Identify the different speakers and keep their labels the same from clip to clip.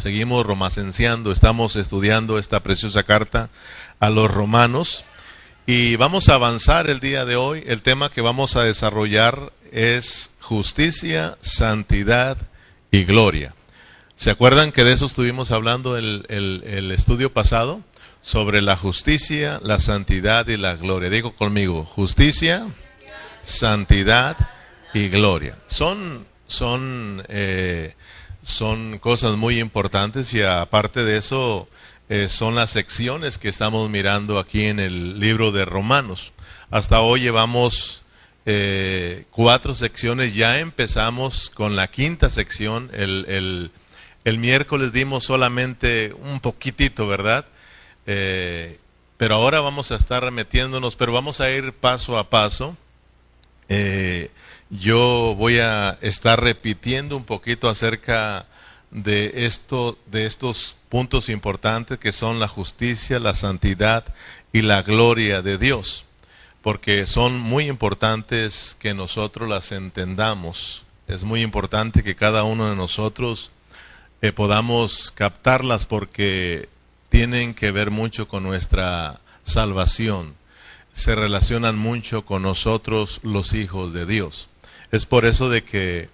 Speaker 1: seguimos romacenciando, estamos estudiando esta preciosa carta a los romanos y vamos a avanzar el día de hoy. El tema que vamos a desarrollar es justicia, santidad y gloria. ¿Se acuerdan que de eso estuvimos hablando el, estudio pasado? Sobre la justicia, la santidad y la gloria. Digo conmigo, justicia, santidad y gloria. Son, son, eh, son cosas muy importantes y aparte de eso eh, son las secciones que estamos mirando aquí en el libro de Romanos. Hasta hoy llevamos eh, cuatro secciones, ya empezamos con la quinta sección. El, el, el miércoles dimos solamente un poquitito, ¿verdad? pero ahora vamos a estar remetiéndonos, pero vamos a ir paso a paso. Eh, yo voy a estar repitiendo un poquito acerca de esto, de estos puntos importantes que son la justicia, la santidad y la gloria de Dios, porque son muy importantes que nosotros las entendamos. Es muy importante que cada uno de nosotros eh, podamos captarlas porque tienen que ver mucho con nuestra salvación se relacionan mucho con nosotros los hijos de Dios. Es por eso de que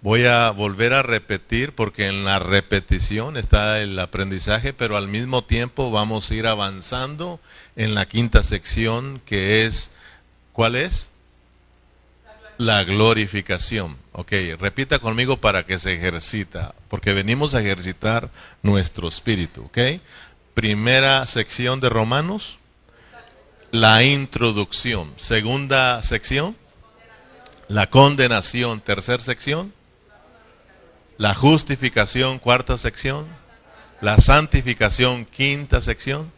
Speaker 1: voy a volver a repetir, porque en la repetición está el aprendizaje, pero al mismo tiempo vamos a ir avanzando en la quinta sección, que es, ¿cuál es? La glorificación. Ok, repita conmigo para que se ejercita, porque venimos a ejercitar nuestro espíritu. Ok, primera sección de Romanos la introducción. Segunda sección, la condenación. Tercera sección, la justificación. Cuarta sección, la santificación. Quinta sección,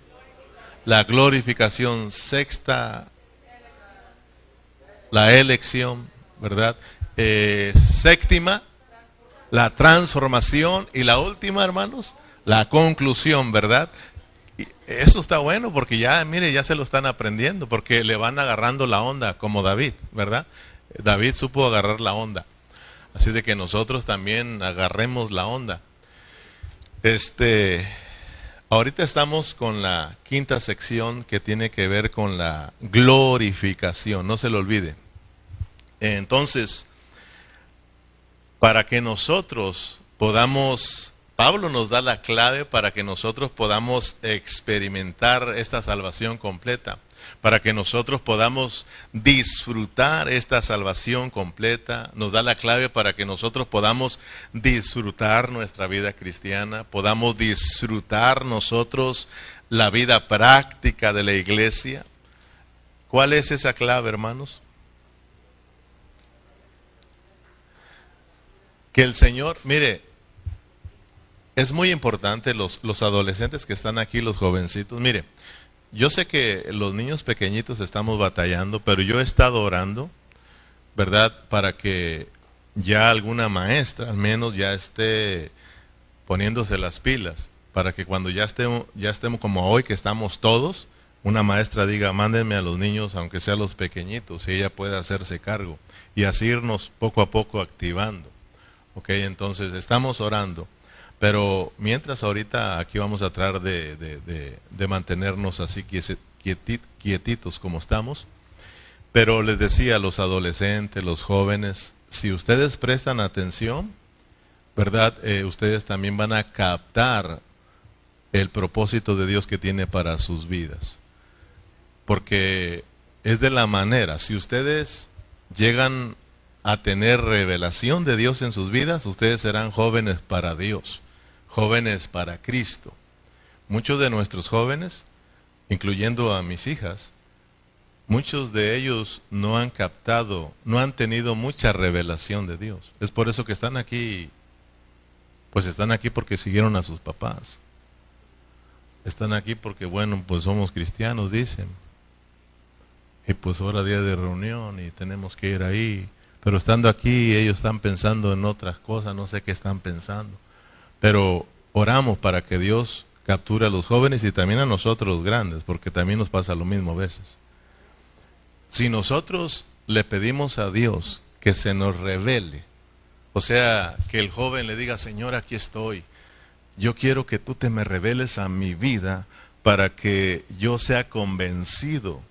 Speaker 1: la glorificación. Sexta, la elección, ¿verdad? Eh, séptima, la transformación. Y la última, hermanos, la conclusión, ¿verdad? Eso está bueno porque ya, mire, ya se lo están aprendiendo, porque le van agarrando la onda, como David, ¿verdad? David supo agarrar la onda. Así de que nosotros también agarremos la onda. Este, ahorita estamos con la quinta sección que tiene que ver con la glorificación, no se lo olvide. Entonces, para que nosotros podamos Pablo nos da la clave para que nosotros podamos experimentar esta salvación completa, para que nosotros podamos disfrutar esta salvación completa, nos da la clave para que nosotros podamos disfrutar nuestra vida cristiana, podamos disfrutar nosotros la vida práctica de la iglesia. ¿Cuál es esa clave, hermanos? Que el Señor, mire, es muy importante los, los adolescentes que están aquí, los jovencitos. Mire, yo sé que los niños pequeñitos estamos batallando, pero yo he estado orando, ¿verdad? Para que ya alguna maestra al menos ya esté poniéndose las pilas, para que cuando ya estemos, ya estemos como hoy que estamos todos, una maestra diga, mándenme a los niños, aunque sean los pequeñitos, y ella pueda hacerse cargo, y así irnos poco a poco activando. Ok, entonces estamos orando. Pero mientras ahorita aquí vamos a tratar de, mantenernos así quietitos como estamos. Pero les decía a los adolescentes, los jóvenes, si ustedes prestan atención, ¿verdad? Eh, ustedes también van a captar el propósito de Dios que tiene para sus vidas. Porque es de la manera, si ustedes llegan a tener revelación de Dios en sus vidas, ustedes serán jóvenes para Dios jóvenes para Cristo. Muchos de nuestros jóvenes, incluyendo a mis hijas, muchos de ellos no han captado, no han tenido mucha revelación de Dios. Es por eso que están aquí, pues están aquí porque siguieron a sus papás. Están aquí porque, bueno, pues somos cristianos, dicen. Y pues ahora día de reunión y tenemos que ir ahí. Pero estando aquí, ellos están pensando en otras cosas, no sé qué están pensando. Pero oramos para que Dios capture a los jóvenes y también a nosotros los grandes, porque también nos pasa lo mismo a veces. Si nosotros le pedimos a Dios que se nos revele, o sea, que el joven le diga, Señor, aquí estoy, yo quiero que tú te me reveles a mi vida para que yo sea convencido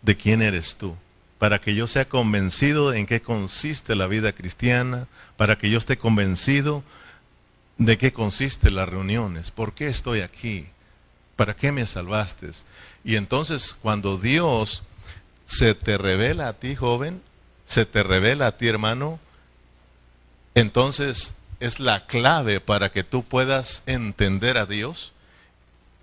Speaker 1: de quién eres tú, para que yo sea convencido en qué consiste la vida cristiana, para que yo esté convencido de qué consiste las reuniones, por qué estoy aquí, para qué me salvaste. Y entonces cuando Dios se te revela a ti, joven, se te revela a ti, hermano, entonces es la clave para que tú puedas entender a Dios.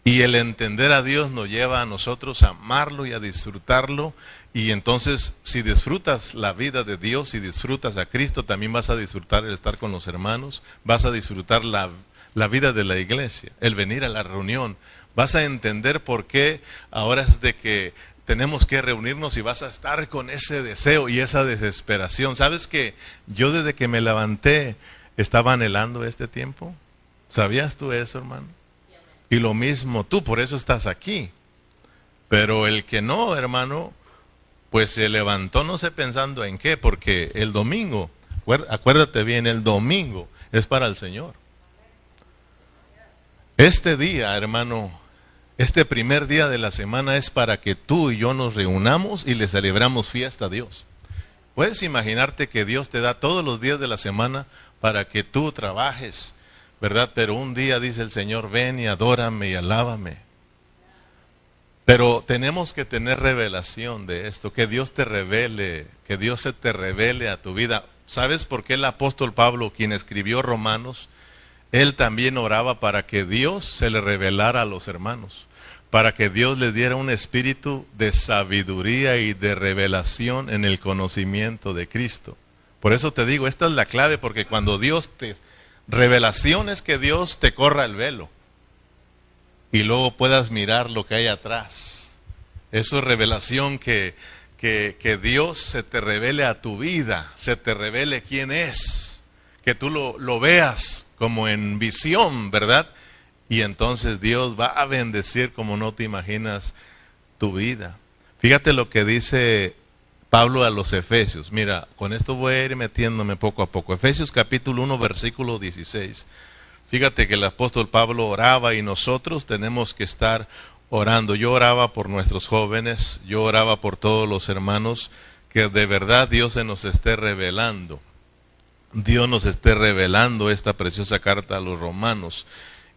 Speaker 1: Y el entender a Dios nos lleva a nosotros a amarlo y a disfrutarlo. Y entonces, si disfrutas la vida de Dios y disfrutas a Cristo, también vas a disfrutar el estar con los hermanos, vas a disfrutar la, la vida de la iglesia, el venir a la reunión. Vas a entender por qué ahora es de que tenemos que reunirnos y vas a estar con ese deseo y esa desesperación. ¿Sabes que yo desde que me levanté estaba anhelando este tiempo? ¿Sabías tú eso, hermano? Y lo mismo tú, por eso estás aquí. Pero el que no, hermano, pues se levantó no sé pensando en qué, porque el domingo, acuérdate bien, el domingo es para el Señor. Este día, hermano, este primer día de la semana es para que tú y yo nos reunamos y le celebramos fiesta a Dios. Puedes imaginarte que Dios te da todos los días de la semana para que tú trabajes, ¿verdad? Pero un día dice el Señor, ven y adórame y alábame. Pero tenemos que tener revelación de esto, que Dios te revele, que Dios se te revele a tu vida. ¿Sabes por qué el apóstol Pablo, quien escribió Romanos, él también oraba para que Dios se le revelara a los hermanos? para que Dios le diera un espíritu de sabiduría y de revelación en el conocimiento de Cristo. Por eso te digo, esta es la clave, porque cuando Dios te... Revelación es que Dios te corra el velo y luego puedas mirar lo que hay atrás. Eso es revelación que, que, que Dios se te revele a tu vida, se te revele quién es, que tú lo, lo veas como en visión, ¿verdad? y entonces Dios va a bendecir como no te imaginas tu vida. Fíjate lo que dice Pablo a los Efesios. Mira, con esto voy a ir metiéndome poco a poco. Efesios capítulo 1, versículo 16. Fíjate que el apóstol Pablo oraba y nosotros tenemos que estar orando. Yo oraba por nuestros jóvenes, yo oraba por todos los hermanos, que de verdad Dios se nos esté revelando. Dios nos esté revelando esta preciosa carta a los romanos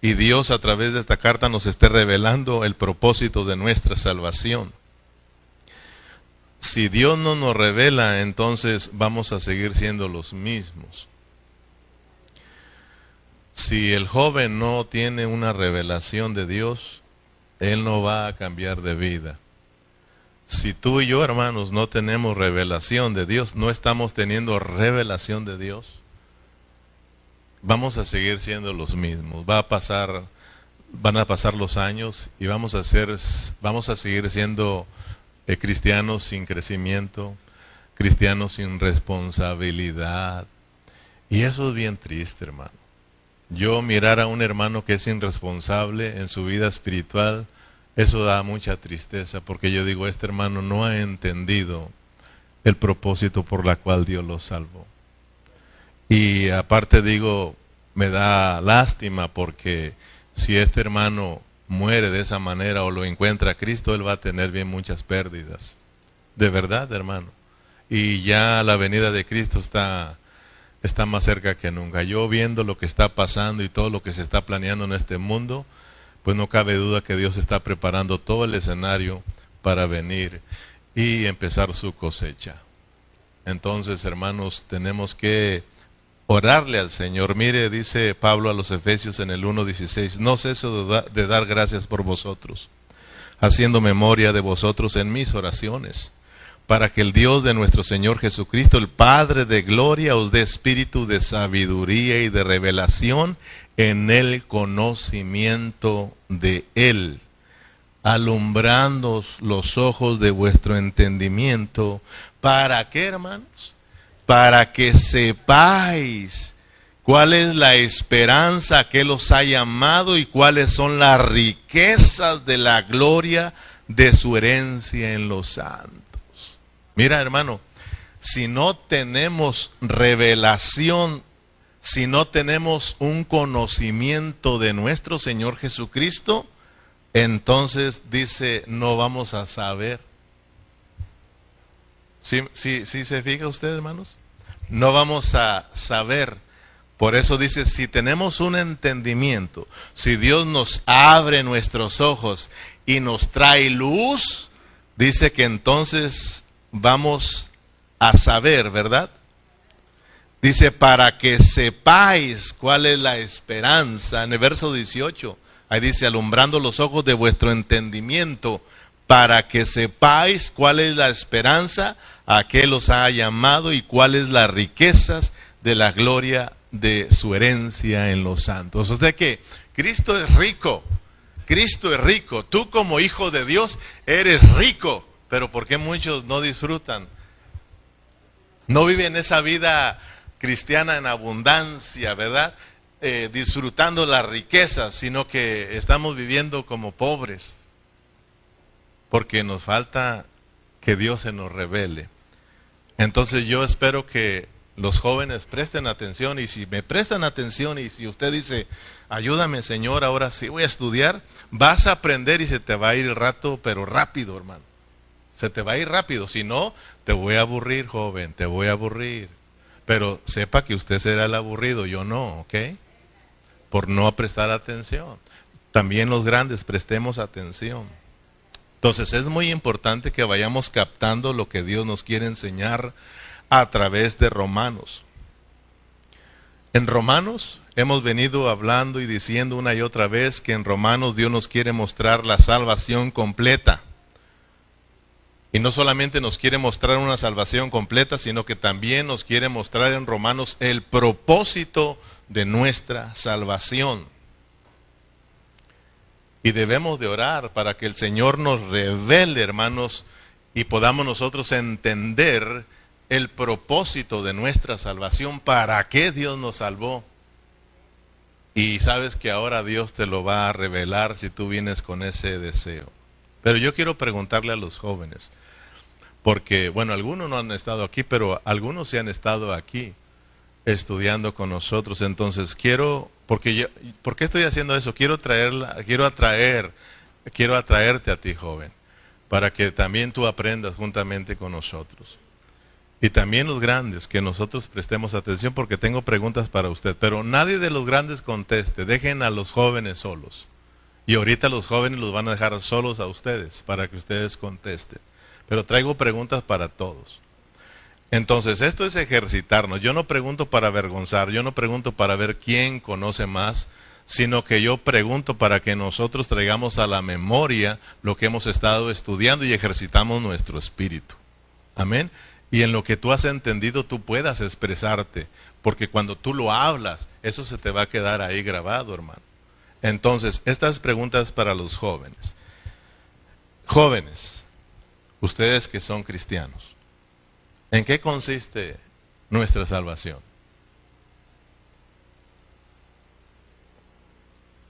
Speaker 1: y Dios a través de esta carta nos esté revelando el propósito de nuestra salvación. Si Dios no nos revela, entonces vamos a seguir siendo los mismos. Si el joven no tiene una revelación de Dios, él no va a cambiar de vida. Si tú y yo, hermanos, no tenemos revelación de Dios, no estamos teniendo revelación de Dios, vamos a seguir siendo los mismos. Va a pasar, van a pasar los años y vamos a ser, vamos a seguir siendo eh, cristianos sin crecimiento, cristianos sin responsabilidad. Y eso es bien triste, hermano. Yo mirar a un hermano que es irresponsable en su vida espiritual, eso da mucha tristeza, porque yo digo, este hermano no ha entendido el propósito por la cual Dios lo salvó. Y aparte digo, me da lástima porque si este hermano muere de esa manera o lo encuentra Cristo, él va a tener bien muchas pérdidas. De verdad, hermano. Y ya la venida de Cristo está, está más cerca que nunca. Yo viendo lo que está pasando y todo lo que se está planeando en este mundo, pues no cabe duda que Dios está preparando todo el escenario para venir y empezar su cosecha. Entonces, hermanos, tenemos que orarle al Señor. Mire, dice Pablo a los Efesios en el 1.16, no ceso de, de dar gracias por vosotros, haciendo memoria de vosotros en mis oraciones, para que el Dios de nuestro Señor Jesucristo, el Padre de gloria, os dé espíritu de sabiduría y de revelación en el conocimiento de Él, alumbrando los ojos de vuestro entendimiento. ¿Para qué, hermanos? para que sepáis cuál es la esperanza que los ha llamado y cuáles son las riquezas de la gloria de su herencia en los santos. Mira, hermano, si no tenemos revelación, si no tenemos un conocimiento de nuestro Señor Jesucristo, entonces dice, no vamos a saber. ¿Sí, sí, sí se fija usted, hermanos? No vamos a saber. Por eso dice, si tenemos un entendimiento, si Dios nos abre nuestros ojos y nos trae luz, dice que entonces vamos a saber, ¿verdad? Dice, para que sepáis cuál es la esperanza. En el verso 18, ahí dice, alumbrando los ojos de vuestro entendimiento, para que sepáis cuál es la esperanza a que los ha llamado y cuáles las riquezas de la gloria de su herencia en los santos. O sea que Cristo es rico, Cristo es rico, tú como hijo de Dios eres rico, pero ¿por qué muchos no disfrutan? No viven esa vida cristiana en abundancia, ¿verdad? Eh, disfrutando las riquezas, sino que estamos viviendo como pobres, porque nos falta que Dios se nos revele. Entonces yo espero que los jóvenes presten atención y si me prestan atención y si usted dice, ayúdame Señor, ahora sí voy a estudiar, vas a aprender y se te va a ir el rato, pero rápido hermano. Se te va a ir rápido, si no, te voy a aburrir joven, te voy a aburrir. Pero sepa que usted será el aburrido, yo no, ¿ok? Por no prestar atención. También los grandes prestemos atención. Entonces es muy importante que vayamos captando lo que Dios nos quiere enseñar a través de Romanos. En Romanos hemos venido hablando y diciendo una y otra vez que en Romanos Dios nos quiere mostrar la salvación completa. Y no solamente nos quiere mostrar una salvación completa, sino que también nos quiere mostrar en Romanos el propósito de nuestra salvación. Y debemos de orar para que el Señor nos revele, hermanos, y podamos nosotros entender el propósito de nuestra salvación, para qué Dios nos salvó. Y sabes que ahora Dios te lo va a revelar si tú vienes con ese deseo. Pero yo quiero preguntarle a los jóvenes, porque, bueno, algunos no han estado aquí, pero algunos sí han estado aquí estudiando con nosotros. Entonces quiero porque yo, ¿Por qué estoy haciendo eso? Quiero, traerla, quiero atraer, quiero atraerte a ti, joven, para que también tú aprendas juntamente con nosotros. Y también los grandes, que nosotros prestemos atención porque tengo preguntas para usted. Pero nadie de los grandes conteste, dejen a los jóvenes solos. Y ahorita los jóvenes los van a dejar solos a ustedes para que ustedes contesten. Pero traigo preguntas para todos. Entonces, esto es ejercitarnos. Yo no pregunto para avergonzar, yo no pregunto para ver quién conoce más, sino que yo pregunto para que nosotros traigamos a la memoria lo que hemos estado estudiando y ejercitamos nuestro espíritu. Amén. Y en lo que tú has entendido tú puedas expresarte, porque cuando tú lo hablas, eso se te va a quedar ahí grabado, hermano. Entonces, estas preguntas para los jóvenes. Jóvenes, ustedes que son cristianos, ¿En qué consiste nuestra salvación?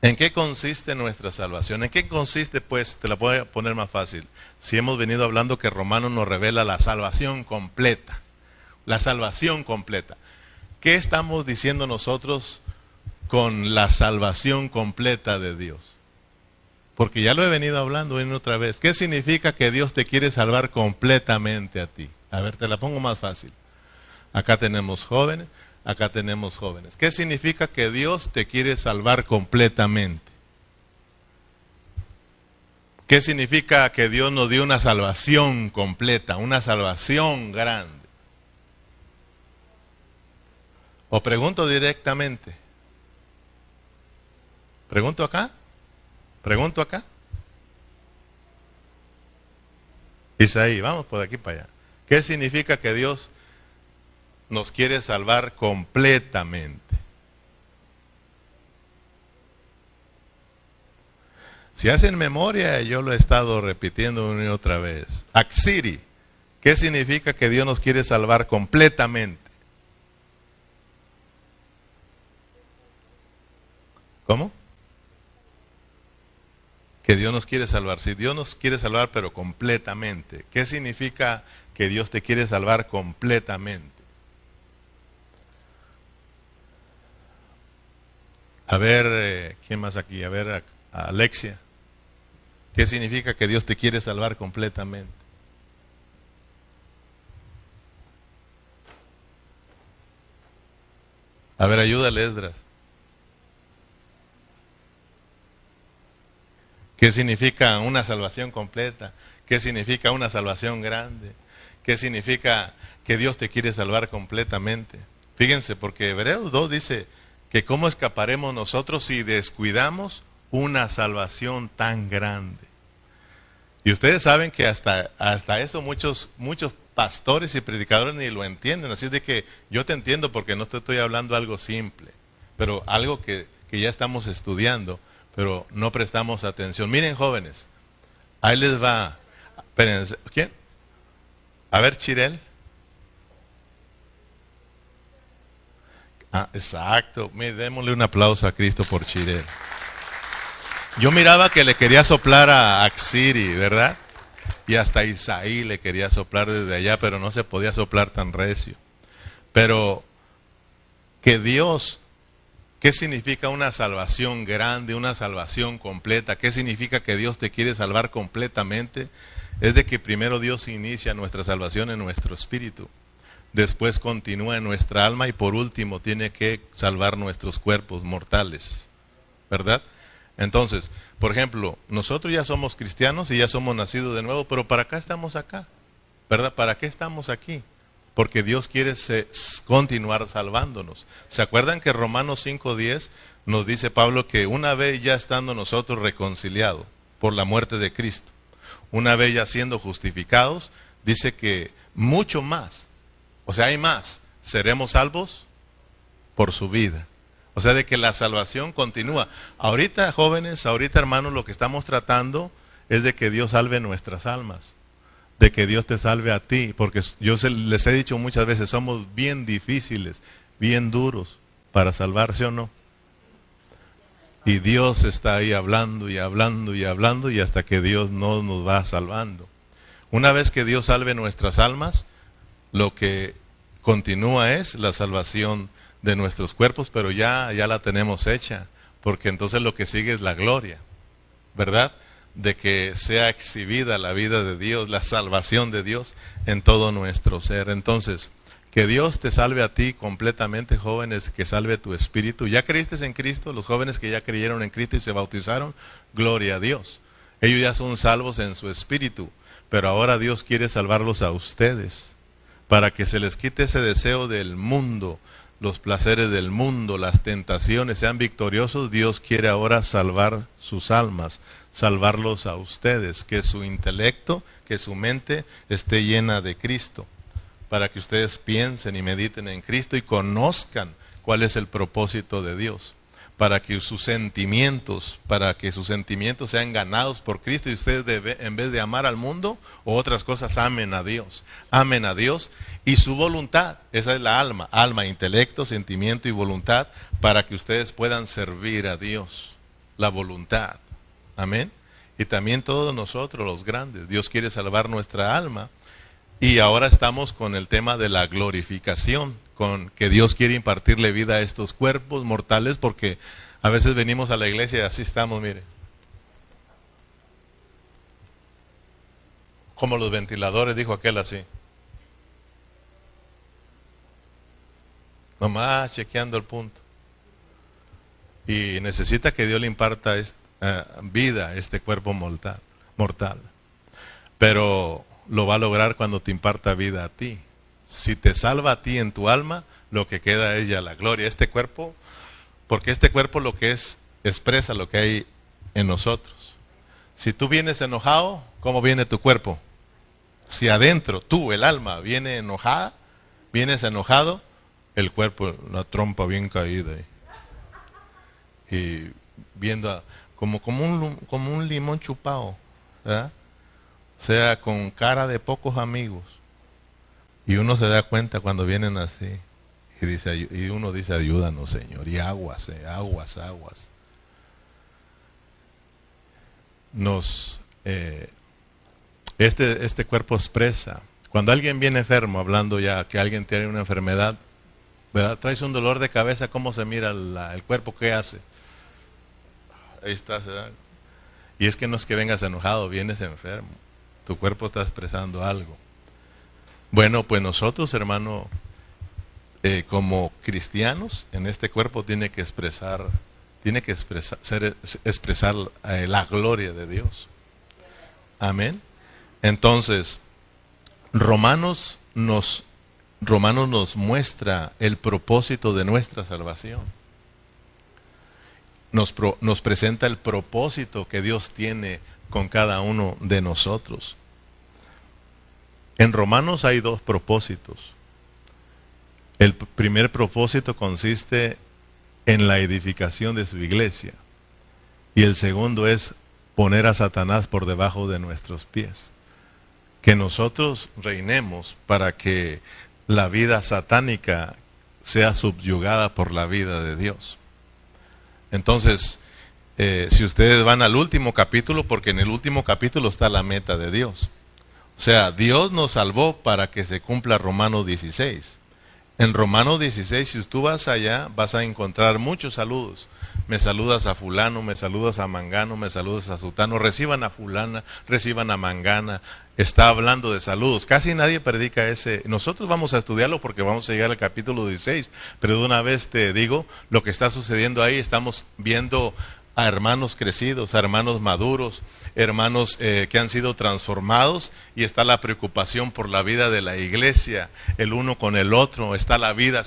Speaker 1: ¿En qué consiste nuestra salvación? ¿En qué consiste, pues, te la voy a poner más fácil? Si hemos venido hablando que Romano nos revela la salvación completa, la salvación completa. ¿Qué estamos diciendo nosotros con la salvación completa de Dios? Porque ya lo he venido hablando en otra vez. ¿Qué significa que Dios te quiere salvar completamente a ti? A ver, te la pongo más fácil. Acá tenemos jóvenes, acá tenemos jóvenes. ¿Qué significa que Dios te quiere salvar completamente? ¿Qué significa que Dios nos dio una salvación completa, una salvación grande? O pregunto directamente. ¿Pregunto acá? ¿Pregunto acá? Isaí, vamos por aquí para allá. ¿Qué significa que Dios nos quiere salvar completamente? Si hacen memoria, yo lo he estado repitiendo una y otra vez. Axiri, ¿qué significa que Dios nos quiere salvar completamente? ¿Cómo? Que Dios nos quiere salvar. Si Dios nos quiere salvar, pero completamente. ¿Qué significa que Dios te quiere salvar completamente. A ver, eh, ¿quién más aquí? A ver, a Alexia. ¿Qué significa que Dios te quiere salvar completamente? A ver, ayúdale, Esdras. ¿Qué significa una salvación completa? ¿Qué significa una salvación grande? ¿Qué significa que Dios te quiere salvar completamente? Fíjense, porque Hebreos 2 dice que cómo escaparemos nosotros si descuidamos una salvación tan grande. Y ustedes saben que hasta, hasta eso muchos, muchos pastores y predicadores ni lo entienden. Así de que yo te entiendo porque no te estoy hablando algo simple, pero algo que, que ya estamos estudiando, pero no prestamos atención. Miren jóvenes, ahí les va. ¿quién? A ver, Chirel. Ah, exacto. démosle un aplauso a Cristo por Chirel. Yo miraba que le quería soplar a Axiri, ¿verdad? Y hasta Isaí le quería soplar desde allá, pero no se podía soplar tan recio. Pero que Dios, ¿qué significa una salvación grande, una salvación completa? ¿Qué significa que Dios te quiere salvar completamente? Es de que primero Dios inicia nuestra salvación en nuestro espíritu, después continúa en nuestra alma y por último tiene que salvar nuestros cuerpos mortales, ¿verdad? Entonces, por ejemplo, nosotros ya somos cristianos y ya somos nacidos de nuevo, pero ¿para qué estamos acá? ¿Verdad? ¿Para qué estamos aquí? Porque Dios quiere continuar salvándonos. ¿Se acuerdan que Romanos 5.10 nos dice Pablo que una vez ya estando nosotros reconciliados por la muerte de Cristo, una vez ya siendo justificados, dice que mucho más, o sea, hay más, seremos salvos por su vida. O sea, de que la salvación continúa. Ahorita, jóvenes, ahorita, hermanos, lo que estamos tratando es de que Dios salve nuestras almas. De que Dios te salve a ti. Porque yo les he dicho muchas veces, somos bien difíciles, bien duros para salvarse o no. Y Dios está ahí hablando y hablando y hablando y hasta que Dios no nos va salvando. Una vez que Dios salve nuestras almas, lo que continúa es la salvación de nuestros cuerpos, pero ya, ya la tenemos hecha, porque entonces lo que sigue es la gloria, ¿verdad? De que sea exhibida la vida de Dios, la salvación de Dios en todo nuestro ser. Entonces, que Dios te salve a ti completamente, jóvenes, que salve tu espíritu. ¿Ya creíste en Cristo? Los jóvenes que ya creyeron en Cristo y se bautizaron, gloria a Dios. Ellos ya son salvos en su espíritu, pero ahora Dios quiere salvarlos a ustedes, para que se les quite ese deseo del mundo, los placeres del mundo, las tentaciones sean victoriosos, Dios quiere ahora salvar sus almas, salvarlos a ustedes, que su intelecto, que su mente esté llena de Cristo, para que ustedes piensen y mediten en Cristo y conozcan cuál es el propósito de Dios para que sus sentimientos, para que sus sentimientos sean ganados por Cristo y ustedes en vez de amar al mundo o otras cosas amen a Dios, amen a Dios y su voluntad, esa es la alma, alma, intelecto, sentimiento y voluntad para que ustedes puedan servir a Dios, la voluntad. Amén. Y también todos nosotros los grandes, Dios quiere salvar nuestra alma y ahora estamos con el tema de la glorificación con que Dios quiere impartirle vida a estos cuerpos mortales porque a veces venimos a la iglesia y así estamos, mire. Como los ventiladores, dijo aquel así. Nomás chequeando el punto. Y necesita que Dios le imparta eh, vida a este cuerpo mortal, mortal. Pero lo va a lograr cuando te imparta vida a ti si te salva a ti en tu alma, lo que queda es ya la gloria. Este cuerpo, porque este cuerpo lo que es, expresa lo que hay en nosotros. Si tú vienes enojado, ¿cómo viene tu cuerpo? Si adentro tú, el alma, viene enojada, vienes enojado, el cuerpo, la trompa bien caída. Y viendo como, como, un, como un limón chupado, O sea, con cara de pocos amigos. Y uno se da cuenta cuando vienen así. Y, dice, y uno dice, ayúdanos, Señor. Y aguas, eh, aguas, aguas. Nos, eh, este, este cuerpo expresa. Cuando alguien viene enfermo, hablando ya que alguien tiene una enfermedad, ¿verdad? traes un dolor de cabeza, ¿cómo se mira el cuerpo? ¿Qué hace? Ahí estás. ¿verdad? Y es que no es que vengas enojado, vienes enfermo. Tu cuerpo está expresando algo. Bueno, pues nosotros, hermano, eh, como cristianos, en este cuerpo tiene que expresar, tiene que expresar, ser, expresar eh, la gloria de Dios. Amén. Entonces, Romanos nos, Romanos nos muestra el propósito de nuestra salvación. Nos, nos presenta el propósito que Dios tiene con cada uno de nosotros. En Romanos hay dos propósitos. El primer propósito consiste en la edificación de su iglesia y el segundo es poner a Satanás por debajo de nuestros pies. Que nosotros reinemos para que la vida satánica sea subyugada por la vida de Dios. Entonces, eh, si ustedes van al último capítulo, porque en el último capítulo está la meta de Dios. O sea, Dios nos salvó para que se cumpla Romano 16. En Romano 16, si tú vas allá, vas a encontrar muchos saludos. Me saludas a fulano, me saludas a mangano, me saludas a sutano. Reciban a fulana, reciban a mangana. Está hablando de saludos. Casi nadie predica ese. Nosotros vamos a estudiarlo porque vamos a llegar al capítulo 16. Pero de una vez te digo, lo que está sucediendo ahí, estamos viendo a hermanos crecidos, a hermanos maduros, hermanos eh, que han sido transformados y está la preocupación por la vida de la iglesia, el uno con el otro, está la vida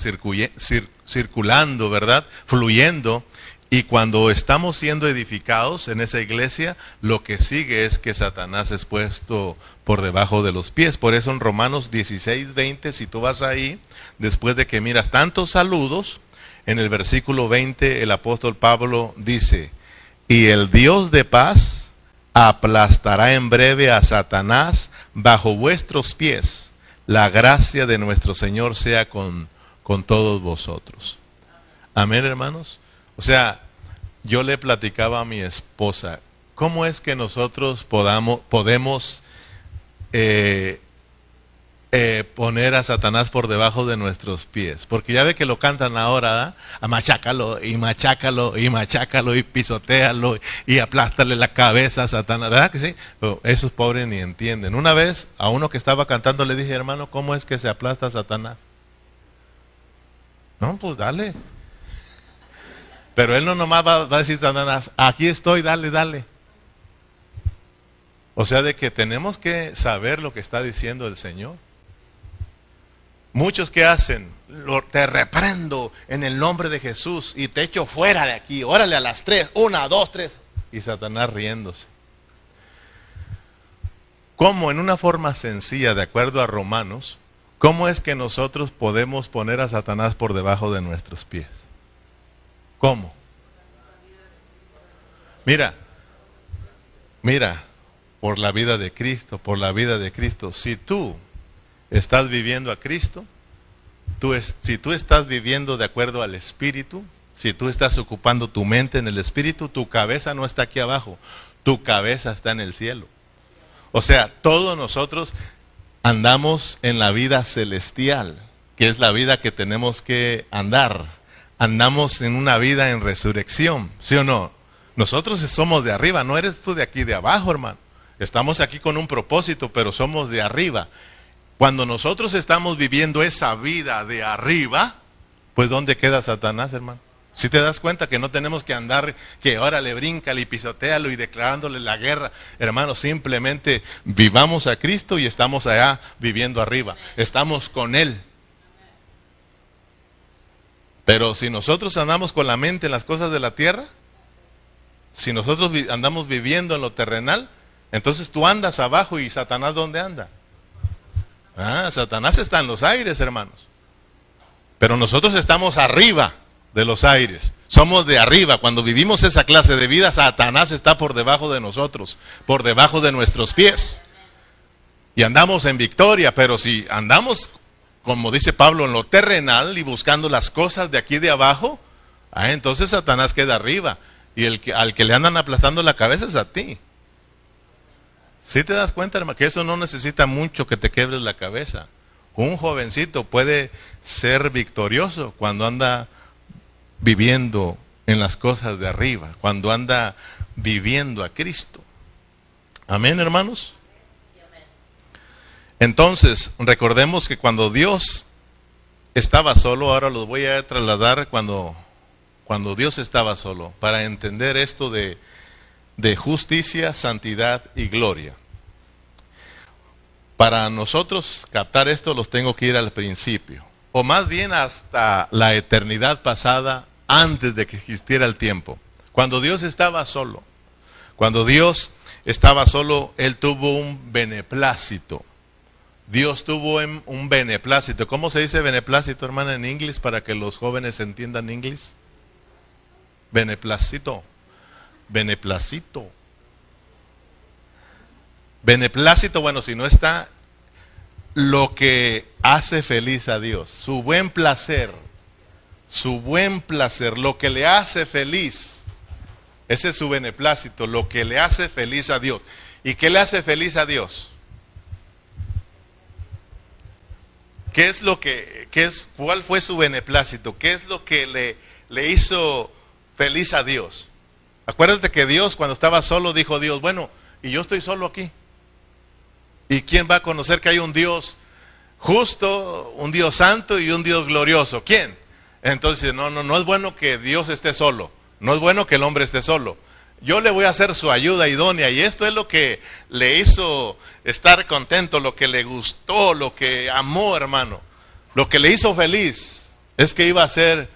Speaker 1: circulando, ¿verdad? Fluyendo. Y cuando estamos siendo edificados en esa iglesia, lo que sigue es que Satanás es puesto por debajo de los pies. Por eso en Romanos 16, 20, si tú vas ahí, después de que miras tantos saludos, en el versículo 20 el apóstol Pablo dice, y el Dios de paz aplastará en breve a Satanás bajo vuestros pies. La gracia de nuestro Señor sea con, con todos vosotros. Amén, hermanos. O sea, yo le platicaba a mi esposa, ¿cómo es que nosotros podamos, podemos eh, eh, poner a Satanás por debajo de nuestros pies. Porque ya ve que lo cantan ahora, a machácalo y machácalo y machácalo y pisotealo y aplástale la cabeza a Satanás. ¿Verdad que sí? esos pobres ni entienden. Una vez a uno que estaba cantando le dije, hermano, ¿cómo es que se aplasta a Satanás? No, pues dale. Pero él no nomás va a decir Satanás, aquí estoy, dale, dale. O sea, de que tenemos que saber lo que está diciendo el Señor. Muchos que hacen, te reprendo en el nombre de Jesús y te echo fuera de aquí. Órale a las tres, una, dos, tres. Y Satanás riéndose. ¿Cómo en una forma sencilla, de acuerdo a Romanos, cómo es que nosotros podemos poner a Satanás por debajo de nuestros pies? ¿Cómo? Mira, mira, por la vida de Cristo, por la vida de Cristo. Si tú estás viviendo a Cristo, tú si tú estás viviendo de acuerdo al Espíritu, si tú estás ocupando tu mente en el Espíritu, tu cabeza no está aquí abajo, tu cabeza está en el cielo. O sea, todos nosotros andamos en la vida celestial, que es la vida que tenemos que andar. Andamos en una vida en resurrección, ¿sí o no? Nosotros somos de arriba, no eres tú de aquí de abajo, hermano. Estamos aquí con un propósito, pero somos de arriba. Cuando nosotros estamos viviendo esa vida de arriba, pues ¿dónde queda Satanás, hermano? Si te das cuenta que no tenemos que andar, que ahora le brinca, y pisotealo y declarándole la guerra, hermano, simplemente vivamos a Cristo y estamos allá viviendo arriba, estamos con Él. Pero si nosotros andamos con la mente en las cosas de la tierra, si nosotros andamos viviendo en lo terrenal, entonces tú andas abajo y Satanás ¿dónde anda? Ah, Satanás está en los aires, hermanos. Pero nosotros estamos arriba de los aires. Somos de arriba. Cuando vivimos esa clase de vida, Satanás está por debajo de nosotros, por debajo de nuestros pies. Y andamos en victoria, pero si andamos, como dice Pablo, en lo terrenal y buscando las cosas de aquí de abajo, ah, entonces Satanás queda arriba. Y el que, al que le andan aplastando la cabeza es a ti. Si te das cuenta, hermano, que eso no necesita mucho que te quebres la cabeza. Un jovencito puede ser victorioso cuando anda viviendo en las cosas de arriba, cuando anda viviendo a Cristo. Amén, hermanos. Entonces, recordemos que cuando Dios estaba solo, ahora los voy a trasladar cuando, cuando Dios estaba solo, para entender esto de, de justicia, santidad y gloria. Para nosotros captar esto los tengo que ir al principio, o más bien hasta la eternidad pasada, antes de que existiera el tiempo. Cuando Dios estaba solo, cuando Dios estaba solo, Él tuvo un beneplácito. Dios tuvo un beneplácito. ¿Cómo se dice beneplácito, hermana, en inglés para que los jóvenes entiendan inglés? Beneplácito. Beneplácito. Beneplácito, bueno, si no está lo que hace feliz a Dios, su buen placer, su buen placer, lo que le hace feliz. Ese es su beneplácito, lo que le hace feliz a Dios. ¿Y qué le hace feliz a Dios? ¿Qué es lo que, qué es, cuál fue su beneplácito? ¿Qué es lo que le, le hizo feliz a Dios? Acuérdate que Dios cuando estaba solo dijo Dios, bueno, y yo estoy solo aquí. ¿Y quién va a conocer que hay un Dios justo, un Dios santo y un Dios glorioso? ¿Quién? Entonces, no, no, no es bueno que Dios esté solo. No es bueno que el hombre esté solo. Yo le voy a hacer su ayuda idónea y esto es lo que le hizo estar contento, lo que le gustó, lo que amó, hermano. Lo que le hizo feliz es que iba a ser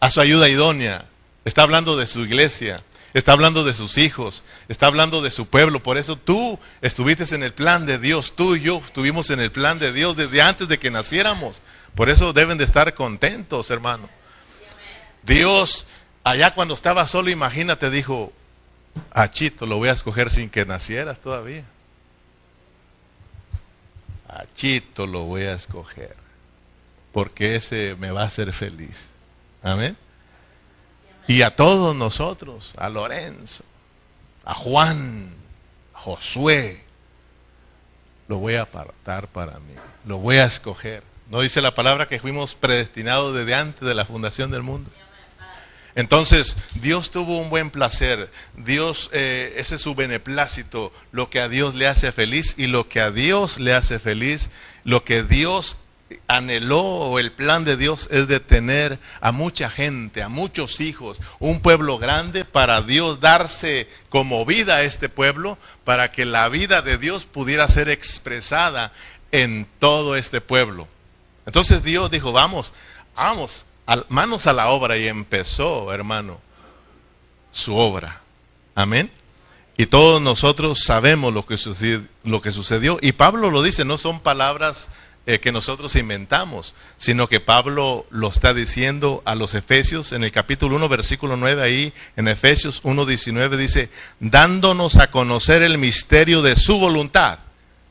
Speaker 1: a su ayuda idónea. Está hablando de su iglesia, está hablando de sus hijos, está hablando de su pueblo. Por eso tú estuviste en el plan de Dios, tú y yo estuvimos en el plan de Dios desde antes de que naciéramos. Por eso deben de estar contentos, hermano. Dios, allá cuando estaba solo, imagínate, dijo, a Chito lo voy a escoger sin que nacieras todavía. A Chito lo voy a escoger, porque ese me va a hacer feliz. Amén. Y a todos nosotros, a Lorenzo, a Juan, a Josué, lo voy a apartar para mí, lo voy a escoger. ¿No dice la palabra que fuimos predestinados desde antes de la fundación del mundo? Entonces, Dios tuvo un buen placer. Dios, eh, ese es su beneplácito, lo que a Dios le hace feliz y lo que a Dios le hace feliz, lo que Dios anheló o el plan de Dios es de tener a mucha gente, a muchos hijos, un pueblo grande para Dios darse como vida a este pueblo, para que la vida de Dios pudiera ser expresada en todo este pueblo. Entonces Dios dijo, vamos, vamos, manos a la obra y empezó, hermano, su obra. Amén. Y todos nosotros sabemos lo que, sucedió, lo que sucedió. Y Pablo lo dice, no son palabras eh, que nosotros inventamos, sino que Pablo lo está diciendo a los Efesios en el capítulo 1, versículo 9, ahí en Efesios 1, 19 dice, dándonos a conocer el misterio de su voluntad.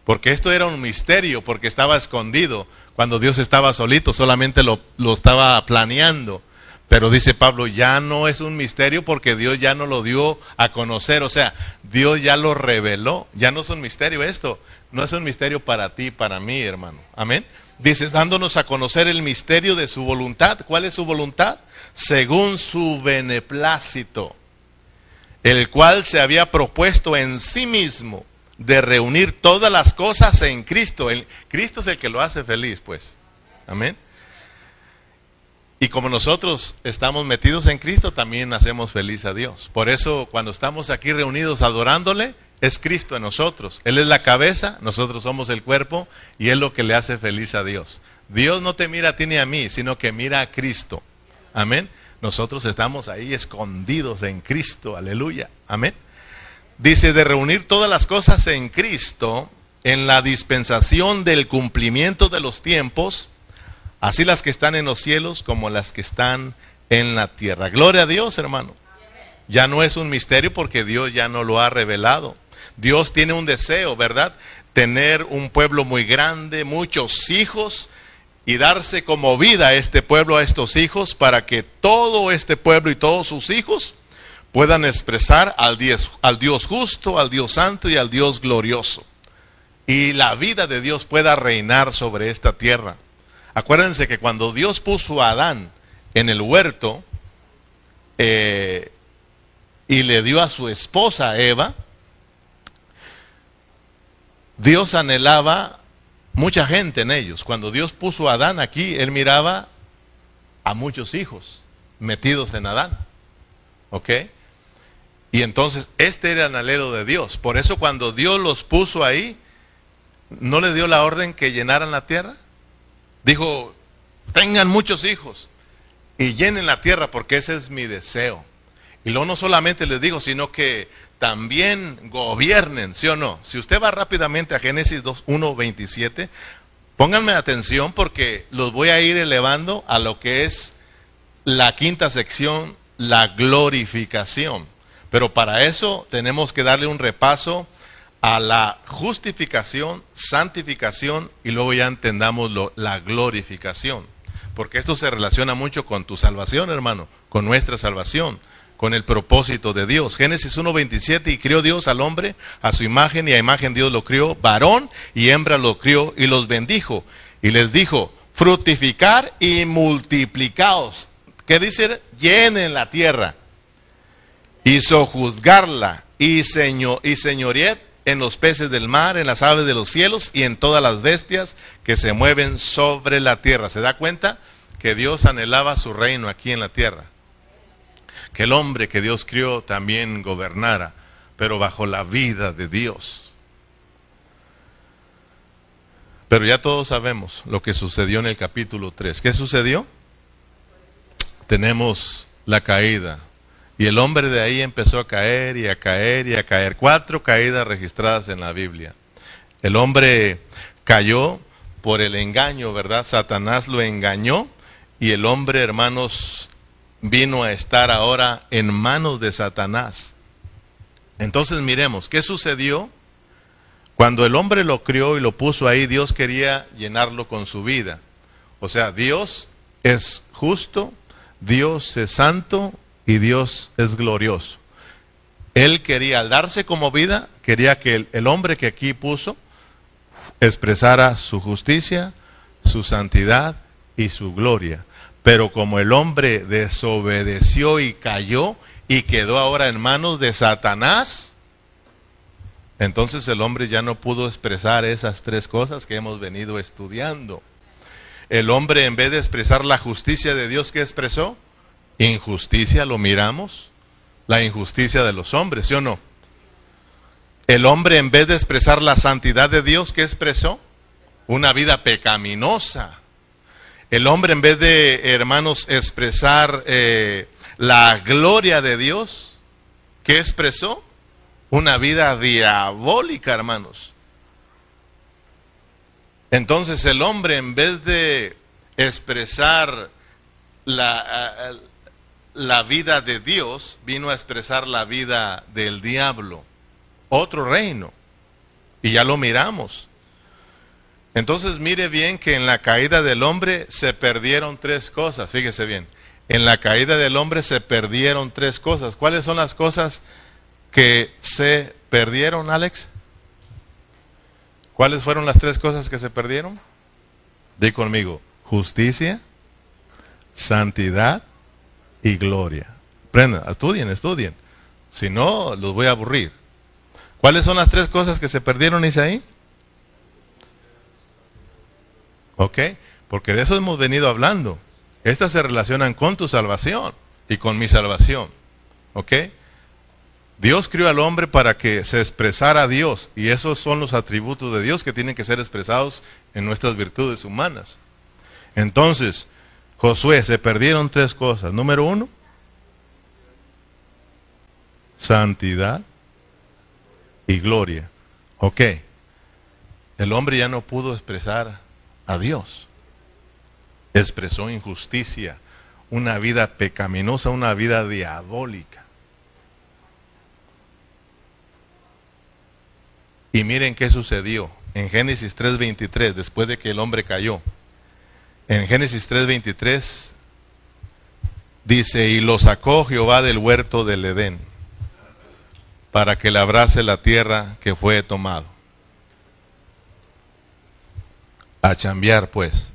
Speaker 1: Porque esto era un misterio, porque estaba escondido cuando Dios estaba solito, solamente lo, estaba planeando. Pero dice Pablo, ya no es un misterio porque Dios ya no lo dio a conocer, o sea, Dios ya lo reveló, ya no es un misterio esto, no es un misterio para ti, para mí, hermano. Amén. Dice, dándonos a conocer el misterio de su voluntad. ¿Cuál es su voluntad? Según su beneplácito, el cual se había propuesto en sí mismo de reunir todas las cosas en Cristo. El, Cristo es el que lo hace feliz, pues. Amén. Y como nosotros estamos metidos en Cristo, también hacemos feliz a Dios. Por eso cuando estamos aquí reunidos adorándole, es Cristo en nosotros. Él es la cabeza, nosotros somos el cuerpo y es lo que le hace feliz a Dios. Dios no te mira a ti ni a mí, sino que mira a Cristo. Amén. Nosotros estamos ahí escondidos en Cristo. Aleluya. Amén. Dice de reunir todas las cosas en Cristo en la dispensación del cumplimiento de los tiempos, así las que están en los cielos como las que están en la tierra. Gloria a Dios, hermano. Ya no es un misterio porque Dios ya no lo ha revelado. Dios tiene un deseo, ¿verdad? Tener un pueblo muy grande, muchos hijos y darse como vida a este pueblo, a estos hijos, para que todo este pueblo y todos sus hijos puedan expresar al Dios, al Dios justo, al Dios santo y al Dios glorioso. Y la vida de Dios pueda reinar sobre esta tierra. Acuérdense que cuando Dios puso a Adán en el huerto, eh, y le dio a su esposa Eva, Dios anhelaba mucha gente en ellos. Cuando Dios puso a Adán aquí, él miraba a muchos hijos metidos en Adán. ¿Ok? Y entonces este era el anhelo de Dios. Por eso cuando Dios los puso ahí, no le dio la orden que llenaran la tierra. Dijo, tengan muchos hijos y llenen la tierra porque ese es mi deseo. Y luego no solamente les digo, sino que también gobiernen, ¿sí o no? Si usted va rápidamente a Génesis 1, 27, pónganme atención porque los voy a ir elevando a lo que es la quinta sección, la glorificación. Pero para eso tenemos que darle un repaso a la justificación, santificación y luego ya entendamos la glorificación. Porque esto se relaciona mucho con tu salvación, hermano, con nuestra salvación, con el propósito de Dios. Génesis 1.27, y crió Dios al hombre a su imagen y a imagen Dios lo crió, varón y hembra lo crió y los bendijo. Y les dijo, fructificar y multiplicaos. ¿Qué dice? Llenen la tierra y sojuzgarla y, señor, y señoread en los peces del mar, en las aves de los cielos y en todas las bestias que se mueven sobre la tierra. ¿Se da cuenta? Que Dios anhelaba su reino aquí en la tierra. Que el hombre que Dios crió también gobernara, pero bajo la vida de Dios. Pero ya todos sabemos lo que sucedió en el capítulo 3. ¿Qué sucedió? Tenemos la caída, y el hombre de ahí empezó a caer y a caer y a caer. Cuatro caídas registradas en la Biblia. El hombre cayó por el engaño, ¿verdad? Satanás lo engañó y el hombre, hermanos, vino a estar ahora en manos de Satanás. Entonces miremos, ¿qué sucedió? Cuando el hombre lo crió y lo puso ahí, Dios quería llenarlo con su vida. O sea, Dios es justo, Dios es santo y Dios es glorioso. Él quería, al darse como vida, quería que el, hombre que aquí puso expresara su justicia, su santidad y su gloria. Pero como el hombre desobedeció y cayó y quedó ahora en manos de Satanás, entonces el hombre ya no pudo expresar esas tres cosas que hemos venido estudiando. El hombre en vez de expresar la justicia de Dios que expresó, Injusticia, lo miramos, la injusticia de los hombres, ¿sí o no? El hombre en vez de expresar la santidad de Dios, ¿qué expresó? Una vida pecaminosa. El hombre en vez de, hermanos, expresar eh, la gloria de Dios, ¿qué expresó? Una vida diabólica, hermanos. Entonces el hombre en vez de expresar la, la vida de Dios vino a expresar la vida del diablo, otro reino. Y ya lo miramos. Entonces mire bien que en la caída del hombre se perdieron tres cosas, fíjese bien. En la caída del hombre se perdieron tres cosas. ¿Cuáles son las cosas que se perdieron, Alex? ¿Cuáles fueron las tres cosas que se perdieron? Di conmigo, justicia, santidad y gloria. Prendan, estudien, estudien. Si no, los voy a aburrir. ¿Cuáles son las tres cosas que se perdieron, Isaí? ¿Ok? Porque de eso hemos venido hablando. Estas se relacionan con tu salvación y con mi salvación. ¿Ok? Dios crió al hombre para que se expresara a Dios y esos son los atributos de Dios que tienen que ser expresados en nuestras virtudes humanas. Entonces, Josué, se perdieron tres cosas. Número uno, santidad y gloria. Ok, el hombre ya no pudo expresar a Dios. Expresó injusticia, una vida pecaminosa, una vida diabólica. Y miren qué sucedió en Génesis 3:23, después de que el hombre cayó. En Génesis 3:23 dice, y lo sacó Jehová del huerto del Edén para que labrase la tierra que fue tomado. A chambear pues.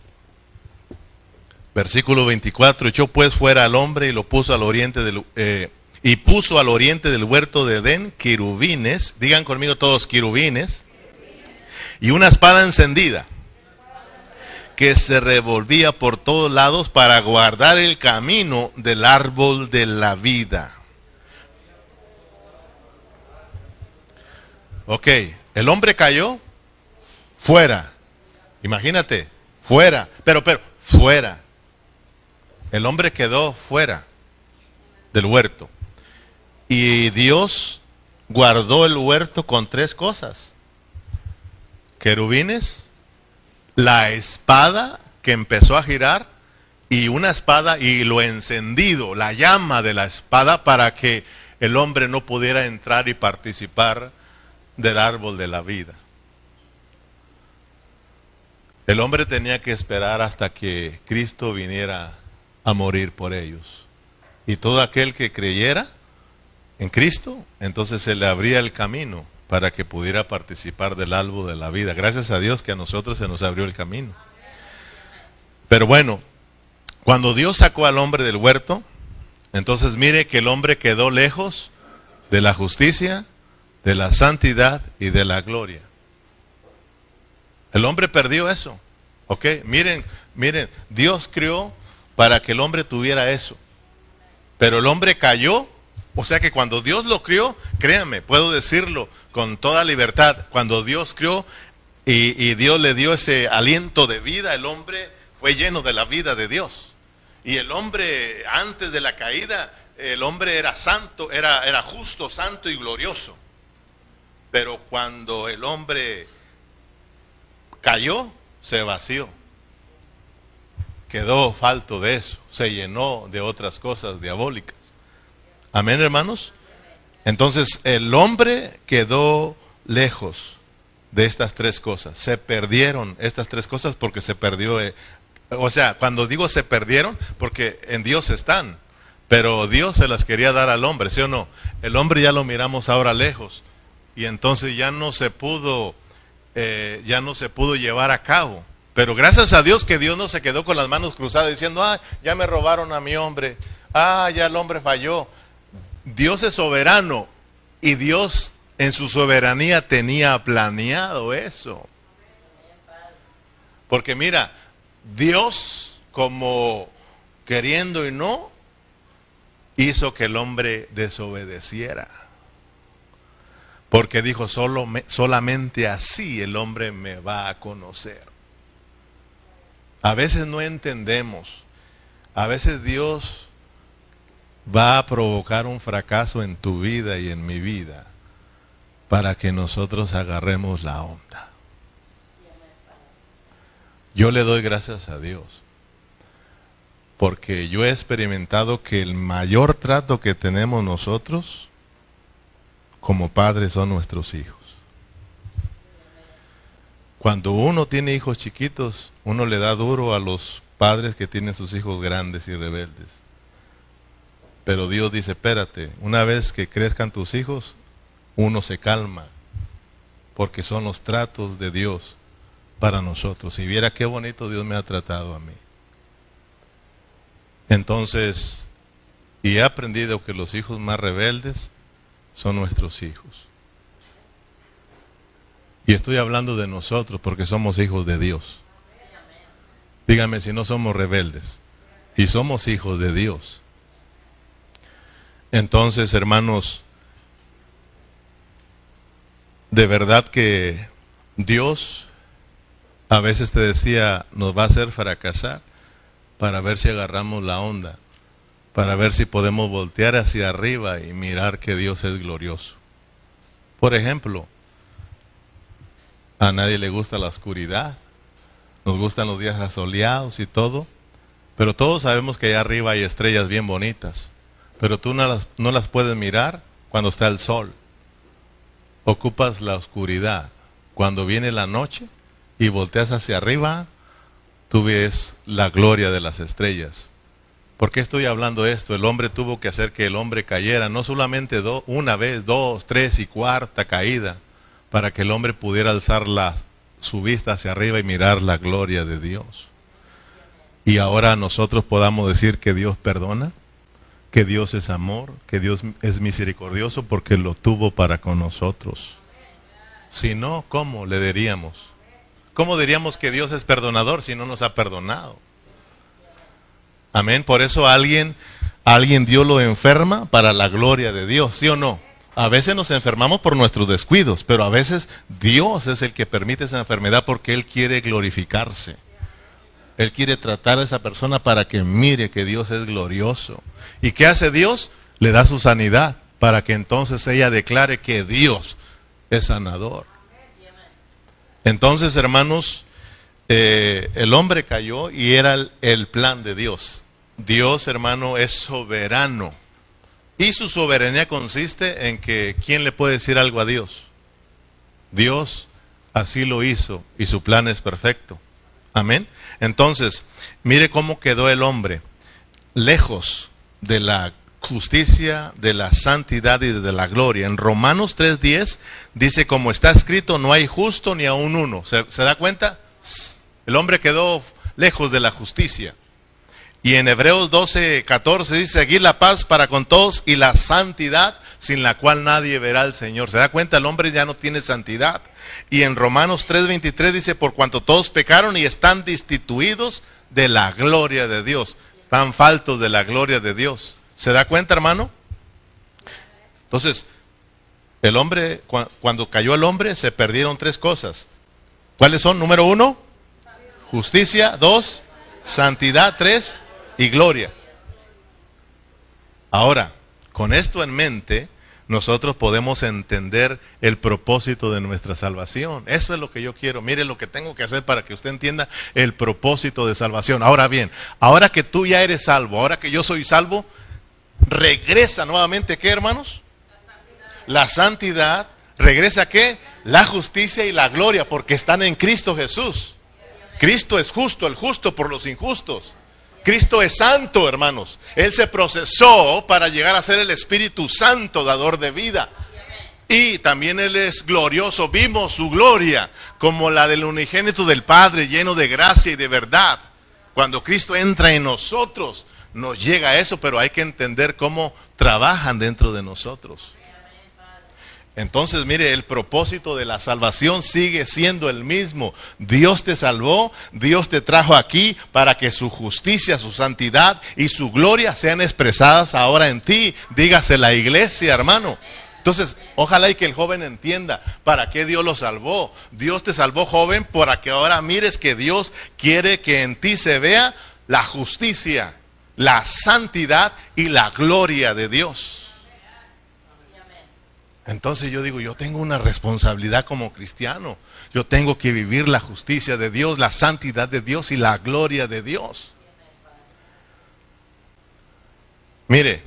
Speaker 1: Versículo 24, echó pues fuera al hombre y lo puso al oriente del, eh, y puso al oriente del huerto de Edén querubines, digan conmigo todos querubines, y una espada encendida que se revolvía por todos lados para guardar el camino del árbol de la vida. Ok, el hombre cayó fuera. Imagínate, fuera, pero, pero, fuera. El hombre quedó fuera del huerto. Y Dios guardó el huerto con tres cosas. Querubines, la espada que empezó a girar y una espada y lo encendido, la llama de la espada para que el hombre no pudiera entrar y participar del árbol de la vida. El hombre tenía que esperar hasta que Cristo viniera a morir por ellos. Y todo aquel que creyera en Cristo, entonces se le abría el camino para que pudiera participar del albo de la vida. Gracias a Dios que a nosotros se nos abrió el camino. Pero bueno, cuando Dios sacó al hombre del huerto, entonces mire que el hombre quedó lejos de la justicia, de la santidad y de la gloria. El hombre perdió eso. ¿Ok? Miren, miren, Dios creó para que el hombre tuviera eso. Pero el hombre cayó o sea que cuando Dios lo crió, créanme, puedo decirlo con toda libertad, cuando Dios crió y, Dios le dio ese aliento de vida, el hombre fue lleno de la vida de Dios. Y el hombre, antes de la caída, el hombre era santo, era, era justo, santo y glorioso. Pero cuando el hombre cayó, se vació. Quedó falto de eso, se llenó de otras cosas diabólicas. Amén, hermanos. Entonces el hombre quedó lejos de estas tres cosas. Se perdieron estas tres cosas porque se perdió. Eh, o sea, cuando digo se perdieron, porque en Dios están, pero Dios se las quería dar al hombre, ¿sí o no? El hombre ya lo miramos ahora lejos y entonces ya no se pudo, eh, ya no se pudo llevar a cabo. Pero gracias a Dios que Dios no se quedó con las manos cruzadas diciendo, ah, ya me robaron a mi hombre, ah, ya el hombre falló. Dios es soberano y Dios en su soberanía tenía planeado eso. Porque mira, Dios como queriendo y no, hizo que el hombre desobedeciera. Porque dijo, Solo solamente así el hombre me va a conocer. A veces no entendemos. A veces Dios va a provocar un fracaso en tu vida y en mi vida para que nosotros agarremos la onda. Yo le doy gracias a Dios porque yo he experimentado que el mayor trato que tenemos nosotros como padres son nuestros hijos. Cuando uno tiene hijos chiquitos, uno le da duro a los padres que tienen sus hijos grandes y rebeldes. Pero Dios dice, espérate, una vez que crezcan tus hijos, uno se calma, porque son los tratos de Dios para nosotros. Y viera qué bonito Dios me ha tratado a mí. Entonces, y he aprendido que los hijos más rebeldes son nuestros hijos. Y estoy hablando de nosotros porque somos hijos de Dios. Dígame si no somos rebeldes. Y somos hijos de Dios. Entonces, hermanos, de verdad que Dios a veces te decía, nos va a hacer fracasar para ver si agarramos la onda, para ver si podemos voltear hacia arriba y mirar que Dios es glorioso. Por ejemplo, a nadie le gusta la oscuridad, nos gustan los días asoleados y todo, pero todos sabemos que allá arriba hay estrellas bien bonitas pero tú no las, puedes mirar cuando está el sol. Ocupas la oscuridad. Cuando viene la noche y volteas hacia arriba, tú ves la gloria de las estrellas. ¿Por qué estoy hablando esto? El hombre tuvo que hacer que el hombre cayera, no solamente una vez, dos, tres y cuarta caída, para que el hombre pudiera alzar la, su vista hacia arriba y mirar la gloria de Dios. y ahora nosotros podamos decir que Dios perdona, que Dios es amor, que Dios es misericordioso porque lo tuvo para con nosotros. Si no, ¿cómo le diríamos? ¿Cómo diríamos que Dios es perdonador si no nos ha perdonado? Amén. Por eso alguien, alguien Dios lo enferma para la gloria de Dios, ¿sí o no? A veces nos enfermamos por nuestros descuidos, pero a veces Dios es el que permite esa enfermedad porque Él quiere glorificarse. Él quiere tratar a esa persona para que mire que Dios es glorioso. ¿Y qué hace Dios? Le da su sanidad para que entonces ella declare que Dios es sanador. Entonces, hermanos, eh, el hombre cayó y era el, plan de Dios. Dios, hermano, es soberano. Y su soberanía consiste en que ¿quién le puede decir algo a Dios? Dios así lo hizo y su plan es perfecto. Amén. Entonces, mire cómo quedó el hombre, lejos de la justicia, de la santidad y de la gloria. En Romanos 3.10 dice, como está escrito, no hay justo ni aun uno. ¿Se, ¿Se, da cuenta? El hombre quedó lejos de la justicia. Y en Hebreos 12.14 dice, seguir la paz para con todos y la santidad sin la cual nadie verá al Señor. ¿Se da cuenta? El hombre ya no tiene santidad. Y en Romanos 3:23 dice, por cuanto todos pecaron y están destituidos de la gloria de Dios. Están faltos de la gloria de Dios. ¿Se da cuenta, hermano? Entonces, el hombre, cuando cayó el hombre, se perdieron tres cosas. ¿Cuáles son? Número uno, justicia. Dos, santidad. Tres, y gloria. Ahora, con esto en mente, nosotros podemos entender el propósito de nuestra salvación. Eso es lo que yo quiero. Mire lo que tengo que hacer para que usted entienda el propósito de salvación. Ahora bien, ahora que tú ya eres salvo, ahora que yo soy salvo, regresa nuevamente, ¿qué hermanos? La santidad. ¿Regresa qué? La justicia y la gloria, porque están en Cristo Jesús. Cristo es justo, el justo por los injustos. Cristo es santo, hermanos. Él se procesó para llegar a ser el Espíritu Santo, dador de vida. Y también Él es glorioso. Vimos su gloria como la del unigénito del Padre, lleno de gracia y de verdad. Cuando Cristo entra en nosotros, nos llega a eso, pero hay que entender cómo trabajan dentro de nosotros. Entonces, mire, el propósito de la salvación sigue siendo el mismo. Dios te salvó, Dios te trajo aquí para que su justicia, su santidad y su gloria sean expresadas ahora en ti. Dígase la iglesia, hermano. Entonces, ojalá y que el joven entienda para qué Dios lo salvó. Dios te salvó, joven, para que ahora mires que Dios quiere que en ti se vea la justicia, la santidad y la gloria de Dios. Entonces yo digo, yo tengo una responsabilidad como cristiano. Yo tengo que vivir la justicia de Dios, la santidad de Dios y la gloria de Dios. Mire,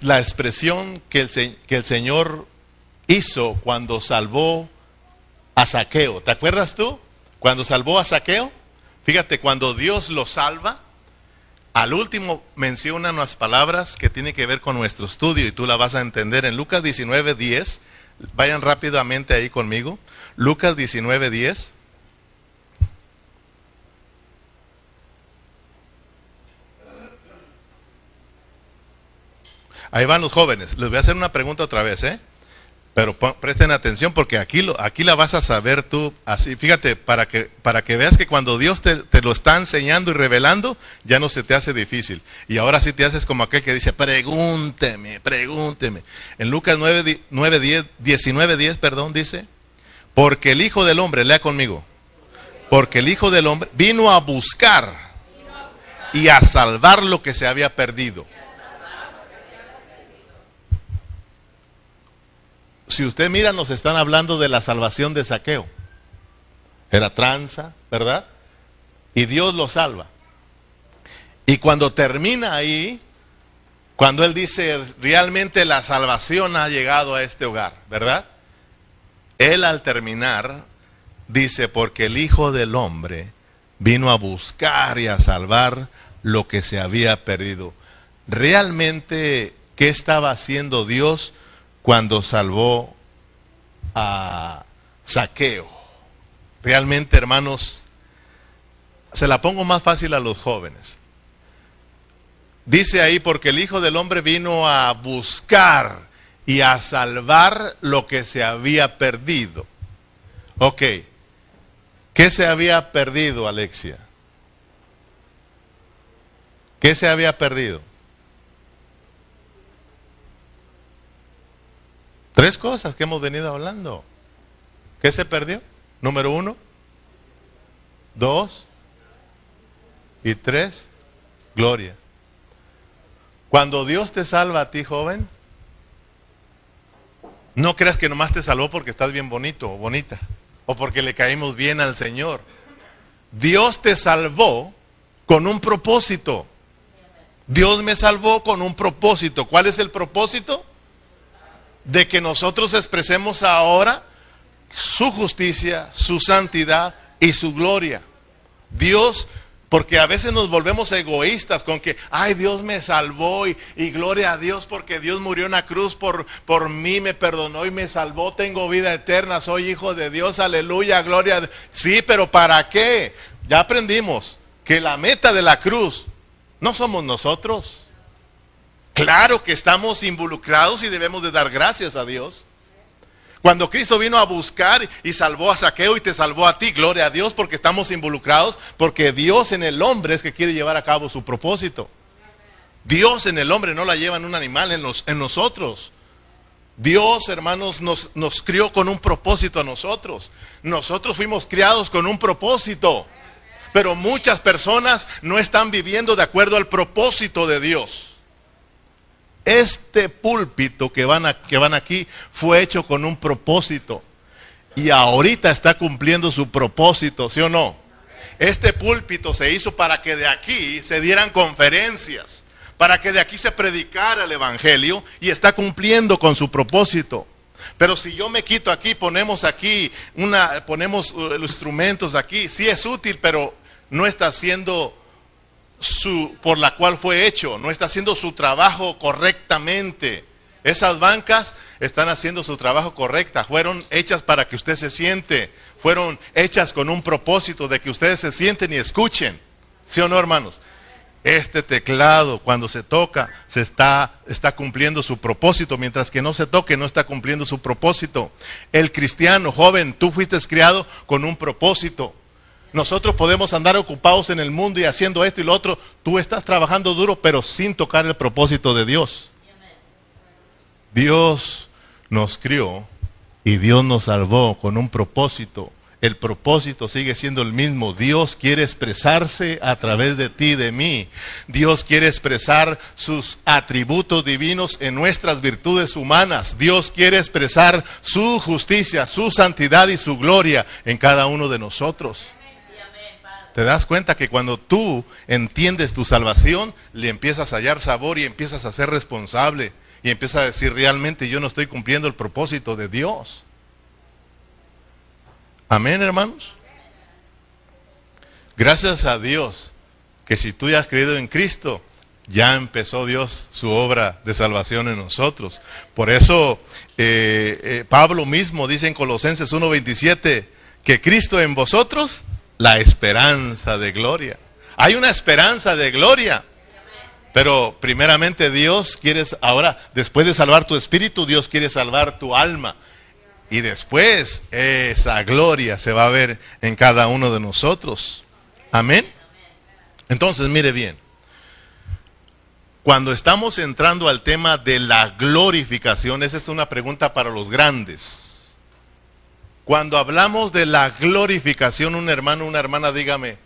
Speaker 1: la expresión que el, Señor hizo cuando salvó a Saqueo. ¿Te acuerdas tú? Cuando salvó a Saqueo. Fíjate, cuando Dios lo salva, al último menciona unas palabras que tienen que ver con nuestro estudio y tú la vas a entender en Lucas 19, 10. Vayan rápidamente ahí conmigo. Lucas 19, 10. Ahí van los jóvenes. Les voy a hacer una pregunta otra vez, ¿eh? Pero presten atención porque aquí, lo, aquí la vas a saber tú así. Fíjate, para que, para que veas que cuando Dios te, lo está enseñando y revelando, ya no se te hace difícil. Y ahora sí te haces como aquel que dice, pregúnteme, pregúnteme. En Lucas 9, 9 10, 19, 10, perdón, dice, porque el Hijo del Hombre, lea conmigo, porque el Hijo del Hombre vino a buscar y a salvar lo que se había perdido. Si usted mira, nos están hablando de la salvación de saqueo. Era tranza, ¿verdad? Y Dios lo salva. Y cuando termina ahí, cuando Él dice, realmente la salvación ha llegado a este hogar, ¿verdad? Él al terminar dice, porque el Hijo del Hombre vino a buscar y a salvar lo que se había perdido. Realmente, ¿qué estaba haciendo Dios? Cuando salvó a Saqueo. Realmente, hermanos, se la pongo más fácil a los jóvenes. Dice ahí, porque el Hijo del Hombre vino a buscar y a salvar lo que se había perdido. Ok, ¿qué se había perdido, Alexia? ¿Qué se había perdido? Tres cosas que hemos venido hablando. ¿Qué se perdió? Número uno, dos y tres, gloria. Cuando Dios te salva a ti, joven, no creas que nomás te salvó porque estás bien bonito o bonita, o porque le caímos bien al Señor. Dios te salvó con un propósito. Dios me salvó con un propósito. ¿Cuál es el propósito? De que nosotros expresemos ahora su justicia, su santidad y su gloria. Dios, porque a veces nos volvemos egoístas con que, ay, Dios me salvó y, gloria a Dios porque Dios murió en la cruz por, por mí, me perdonó y me salvó, tengo vida eterna, soy hijo de Dios, aleluya, gloria. A Sí, pero ¿para qué? Ya aprendimos que la meta de la cruz no somos nosotros. Claro que estamos involucrados y debemos de dar gracias a Dios. Cuando Cristo vino a buscar y salvó a Saqueo y te salvó a ti, gloria a Dios porque estamos involucrados, porque Dios en el hombre es que quiere llevar a cabo su propósito. Dios en el hombre no la lleva en un animal, en, en nosotros. Dios, hermanos, nos, nos crió con un propósito a nosotros. Nosotros fuimos criados con un propósito. Pero muchas personas no están viviendo de acuerdo al propósito de Dios. Este púlpito que van, que van aquí fue hecho con un propósito. Y ahorita está cumpliendo su propósito, ¿sí o no? Este púlpito se hizo para que de aquí se dieran conferencias, para que de aquí se predicara el Evangelio y está cumpliendo con su propósito. Pero si yo me quito aquí, ponemos aquí una, ponemos uh, los instrumentos aquí, sí es útil, pero no está haciendo su, por la cual fue hecho, no está haciendo su trabajo correctamente. Esas bancas están haciendo su trabajo correcta, fueron hechas para que usted se siente, fueron hechas con un propósito de que ustedes se sienten y escuchen. ¿Sí o no, hermanos? Este teclado, cuando se toca, se está, está cumpliendo su propósito, mientras que no se toque, no está cumpliendo su propósito. El cristiano joven, tú fuiste criado con un propósito. Nosotros podemos andar ocupados en el mundo y haciendo esto y lo otro. Tú estás trabajando duro, pero sin tocar el propósito de Dios. Dios nos crió y Dios nos salvó con un propósito. El propósito sigue siendo el mismo. Dios quiere expresarse a través de ti, de mí. Dios quiere expresar sus atributos divinos en nuestras virtudes humanas. Dios quiere expresar su justicia, su santidad y su gloria en cada uno de nosotros. Te das cuenta que cuando tú entiendes tu salvación, le empiezas a hallar sabor y empiezas a ser responsable y empiezas a decir realmente yo no estoy cumpliendo el propósito de Dios. Amén, hermanos. Gracias a Dios que si tú ya has creído en Cristo, ya empezó Dios su obra de salvación en nosotros. Por eso eh, eh, Pablo mismo dice en Colosenses 1.27 que Cristo en vosotros la esperanza de gloria. Hay una esperanza de gloria. Pero primeramente Dios quiere, ahora, después de salvar tu espíritu, Dios quiere salvar tu alma. Y después esa gloria se va a ver en cada uno de nosotros. Amén. Entonces, mire bien. Cuando estamos entrando al tema de la glorificación, esa es una pregunta para los grandes. Cuando hablamos de la glorificación, un hermano, una hermana, dígame,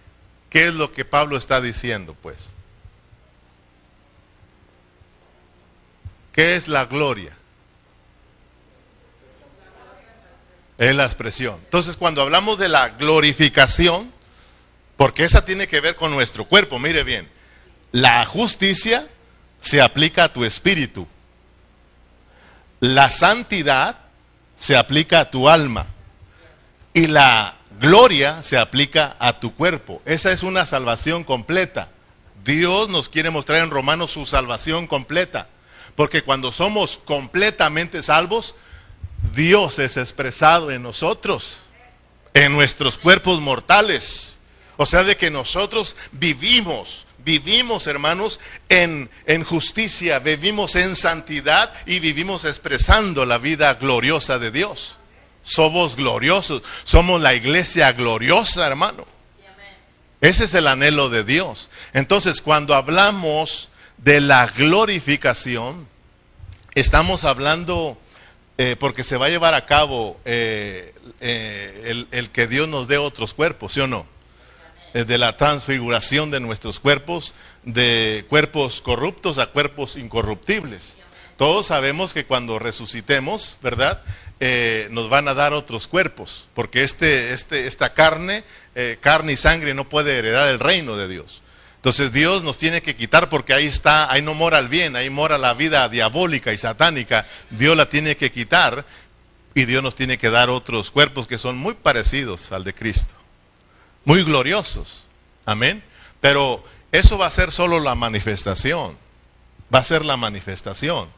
Speaker 1: ¿qué es lo que Pablo está diciendo, pues? ¿Qué es la gloria? Es la expresión. Entonces, cuando hablamos de la glorificación, porque esa tiene que ver con nuestro cuerpo, mire bien, la justicia se aplica a tu espíritu. La santidad se aplica a tu alma y la gloria se aplica a tu cuerpo. Esa es una salvación completa. Dios nos quiere mostrar en Romanos su salvación completa. Porque cuando somos completamente salvos, Dios es expresado en nosotros, en nuestros cuerpos mortales. O sea, de que nosotros vivimos, vivimos, hermanos, en, en justicia, vivimos en santidad y vivimos expresando la vida gloriosa de Dios. Somos gloriosos, somos la iglesia gloriosa, hermano. Ese es el anhelo de Dios. Entonces, cuando hablamos de la glorificación, estamos hablando, eh, porque se va a llevar a cabo eh, eh, el, el, que Dios nos dé otros cuerpos, ¿sí o no? de la transfiguración de nuestros cuerpos, de cuerpos corruptos a cuerpos incorruptibles. Todos sabemos que cuando resucitemos, ¿verdad? Eh, nos van a dar otros cuerpos, porque este, este, esta carne, eh, carne y sangre no puede heredar el reino de Dios. Entonces Dios nos tiene que quitar porque ahí está, ahí no mora el bien, ahí mora la vida diabólica y satánica. Dios la tiene que quitar y Dios nos tiene que dar otros cuerpos que son muy parecidos al de Cristo, muy gloriosos. Amén. Pero eso va a ser solo la manifestación, va a ser la manifestación.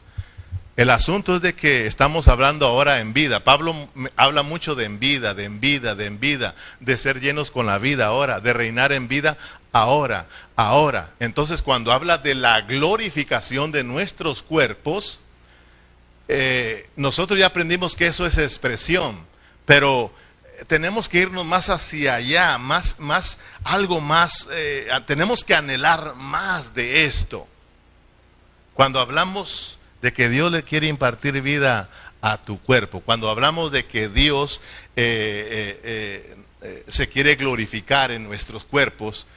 Speaker 1: El asunto es de que estamos hablando ahora en vida. Pablo habla mucho de en vida, de en vida, de en vida, de ser llenos con la vida ahora, de reinar en vida ahora, ahora. Entonces cuando habla de la glorificación de nuestros cuerpos, eh, nosotros ya aprendimos que eso es expresión, pero tenemos que irnos más hacia allá, más, más, algo más, eh, tenemos que anhelar más de esto. Cuando hablamos de que Dios le quiere impartir vida a tu cuerpo, cuando hablamos de que Dios eh, eh, eh, se quiere glorificar en nuestros cuerpos,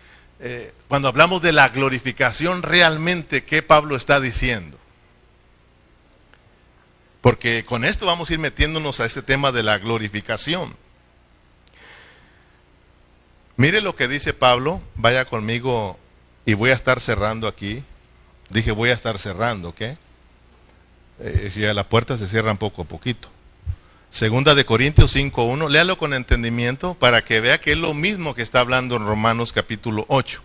Speaker 1: cuando hablamos de la glorificación realmente, ¿qué Pablo está diciendo? Porque con esto vamos a ir metiéndonos a este tema de la glorificación. Mire lo que dice Pablo, vaya conmigo y voy a estar cerrando aquí. Dije voy a estar cerrando, ¿ok? Eh, si a la puerta se cierran poco a poquito. Segunda de Corintios 5.1, léalo con entendimiento para que vea que es lo mismo que está hablando en Romanos capítulo 8.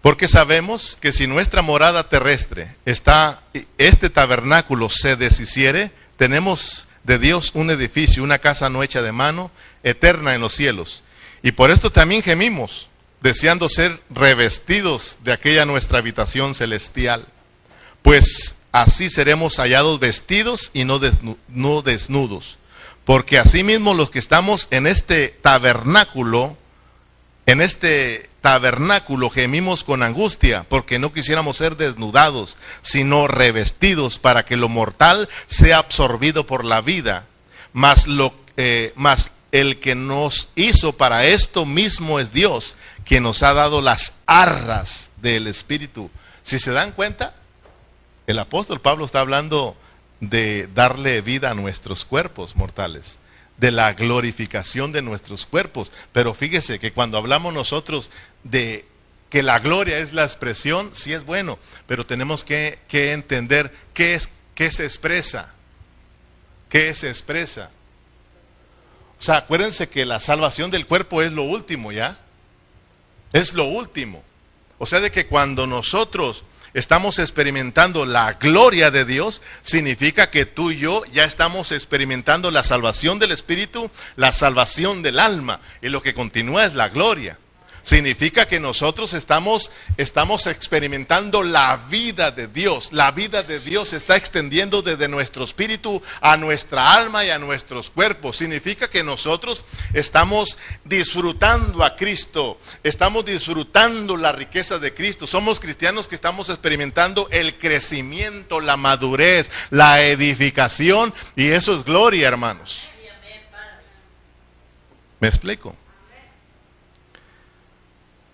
Speaker 1: Porque sabemos que si nuestra morada terrestre está, este tabernáculo se deshiciere, tenemos de Dios un edificio, una casa no hecha de mano, eterna en los cielos. Y por esto también gemimos, deseando ser revestidos de aquella nuestra habitación celestial. Pues así seremos hallados vestidos y no, desnudos. Porque asimismo los que estamos en este tabernáculo, en este tabernáculo gemimos con angustia, porque no quisiéramos ser desnudados, sino revestidos para que lo mortal sea absorbido por la vida. Mas, lo, eh, mas el que nos hizo para esto mismo es Dios, quien nos ha dado las arras del Espíritu. Si se dan cuenta, el apóstol Pablo está hablando de darle vida a nuestros cuerpos mortales, de la glorificación de nuestros cuerpos. Pero fíjese que cuando hablamos nosotros de que la gloria es la expresión, sí es bueno, pero tenemos que, entender qué, es, qué se expresa. ¿Qué se expresa? O sea, acuérdense que la salvación del cuerpo es lo último, ¿ya? Es lo último. O sea, de que cuando nosotros estamos experimentando la gloria de Dios, significa que tú y yo ya estamos experimentando la salvación del Espíritu, la salvación del alma, y lo que continúa es la gloria significa que nosotros estamos, estamos experimentando la vida de Dios. La vida de Dios se está extendiendo desde nuestro espíritu a nuestra alma y a nuestros cuerpos. Significa que nosotros estamos disfrutando a Cristo, estamos disfrutando la riqueza de Cristo. Somos cristianos que estamos experimentando el crecimiento, la madurez, la edificación y eso es gloria, hermanos. ¿Me explico?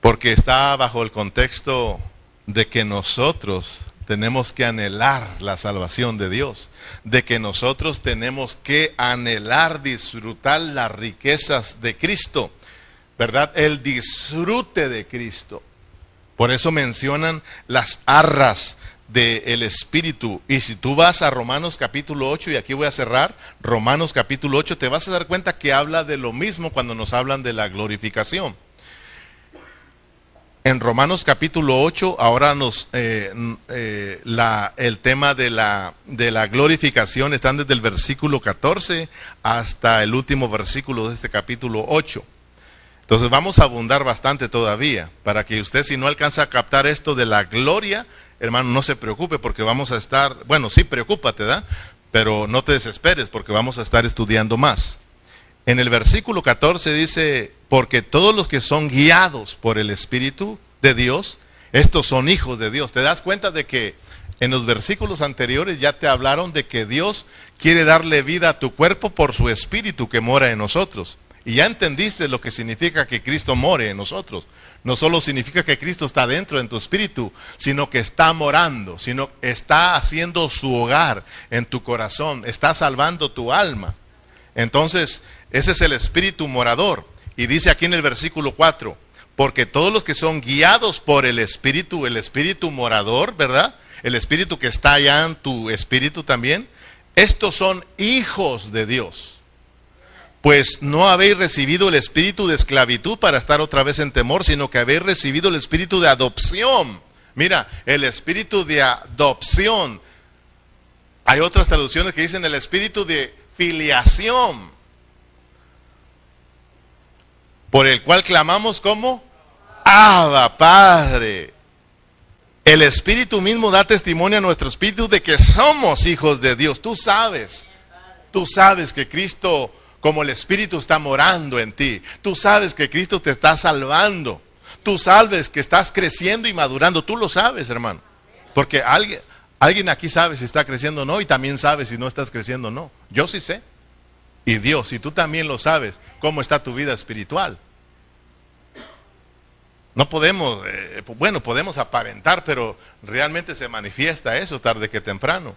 Speaker 1: Porque está bajo el contexto de que nosotros tenemos que anhelar la salvación de Dios, de que nosotros tenemos que anhelar disfrutar las riquezas de Cristo, ¿verdad? El disfrute de Cristo. Por eso mencionan las arras del Espíritu. Y si tú vas a Romanos capítulo 8, y aquí voy a cerrar, Romanos capítulo 8, te vas a dar cuenta que habla de lo mismo cuando nos hablan de la glorificación. En Romanos capítulo 8, ahora nos eh, eh, el tema de la, de la glorificación están desde el versículo 14 hasta el último versículo de este capítulo 8. Entonces vamos a abundar bastante todavía, para que usted si no alcanza a captar esto de la gloria, hermano, no se preocupe porque vamos a estar, bueno, sí, preocúpate, ¿da? Pero no te desesperes porque vamos a estar estudiando más. En el versículo 14 dice, porque todos los que son guiados por el Espíritu de Dios, estos son hijos de Dios. ¿Te das cuenta de que en los versículos anteriores ya te hablaron de que Dios quiere darle vida a tu cuerpo por su Espíritu que mora en nosotros? Y ya entendiste lo que significa que Cristo more en nosotros. No solo significa que Cristo está dentro en tu espíritu, sino que está morando, sino está haciendo su hogar en tu corazón, está salvando tu alma. Entonces, ese es el espíritu morador. Y dice aquí en el versículo 4, porque todos los que son guiados por el espíritu, el espíritu morador, ¿verdad? El espíritu que está allá en tu espíritu también, estos son hijos de Dios. Pues no habéis recibido el espíritu de esclavitud para estar otra vez en temor, sino que habéis recibido el espíritu de adopción. Mira, el espíritu de adopción. Hay otras traducciones que dicen el espíritu de filiación, por el cual clamamos como Abba Padre. El Espíritu mismo da testimonio a nuestro espíritu de que somos hijos de Dios. Tú sabes, tú sabes que Cristo, como el Espíritu está morando en ti, tú sabes que Cristo te está salvando. Tú sabes que estás creciendo y madurando. Tú lo sabes, hermano. Porque alguien, alguien aquí sabe si está creciendo o no y también sabe si no estás creciendo o no. Yo sí sé. Y Dios, si tú también lo sabes, cómo está tu vida espiritual. No podemos, eh, bueno, podemos aparentar, pero realmente se manifiesta eso tarde que temprano.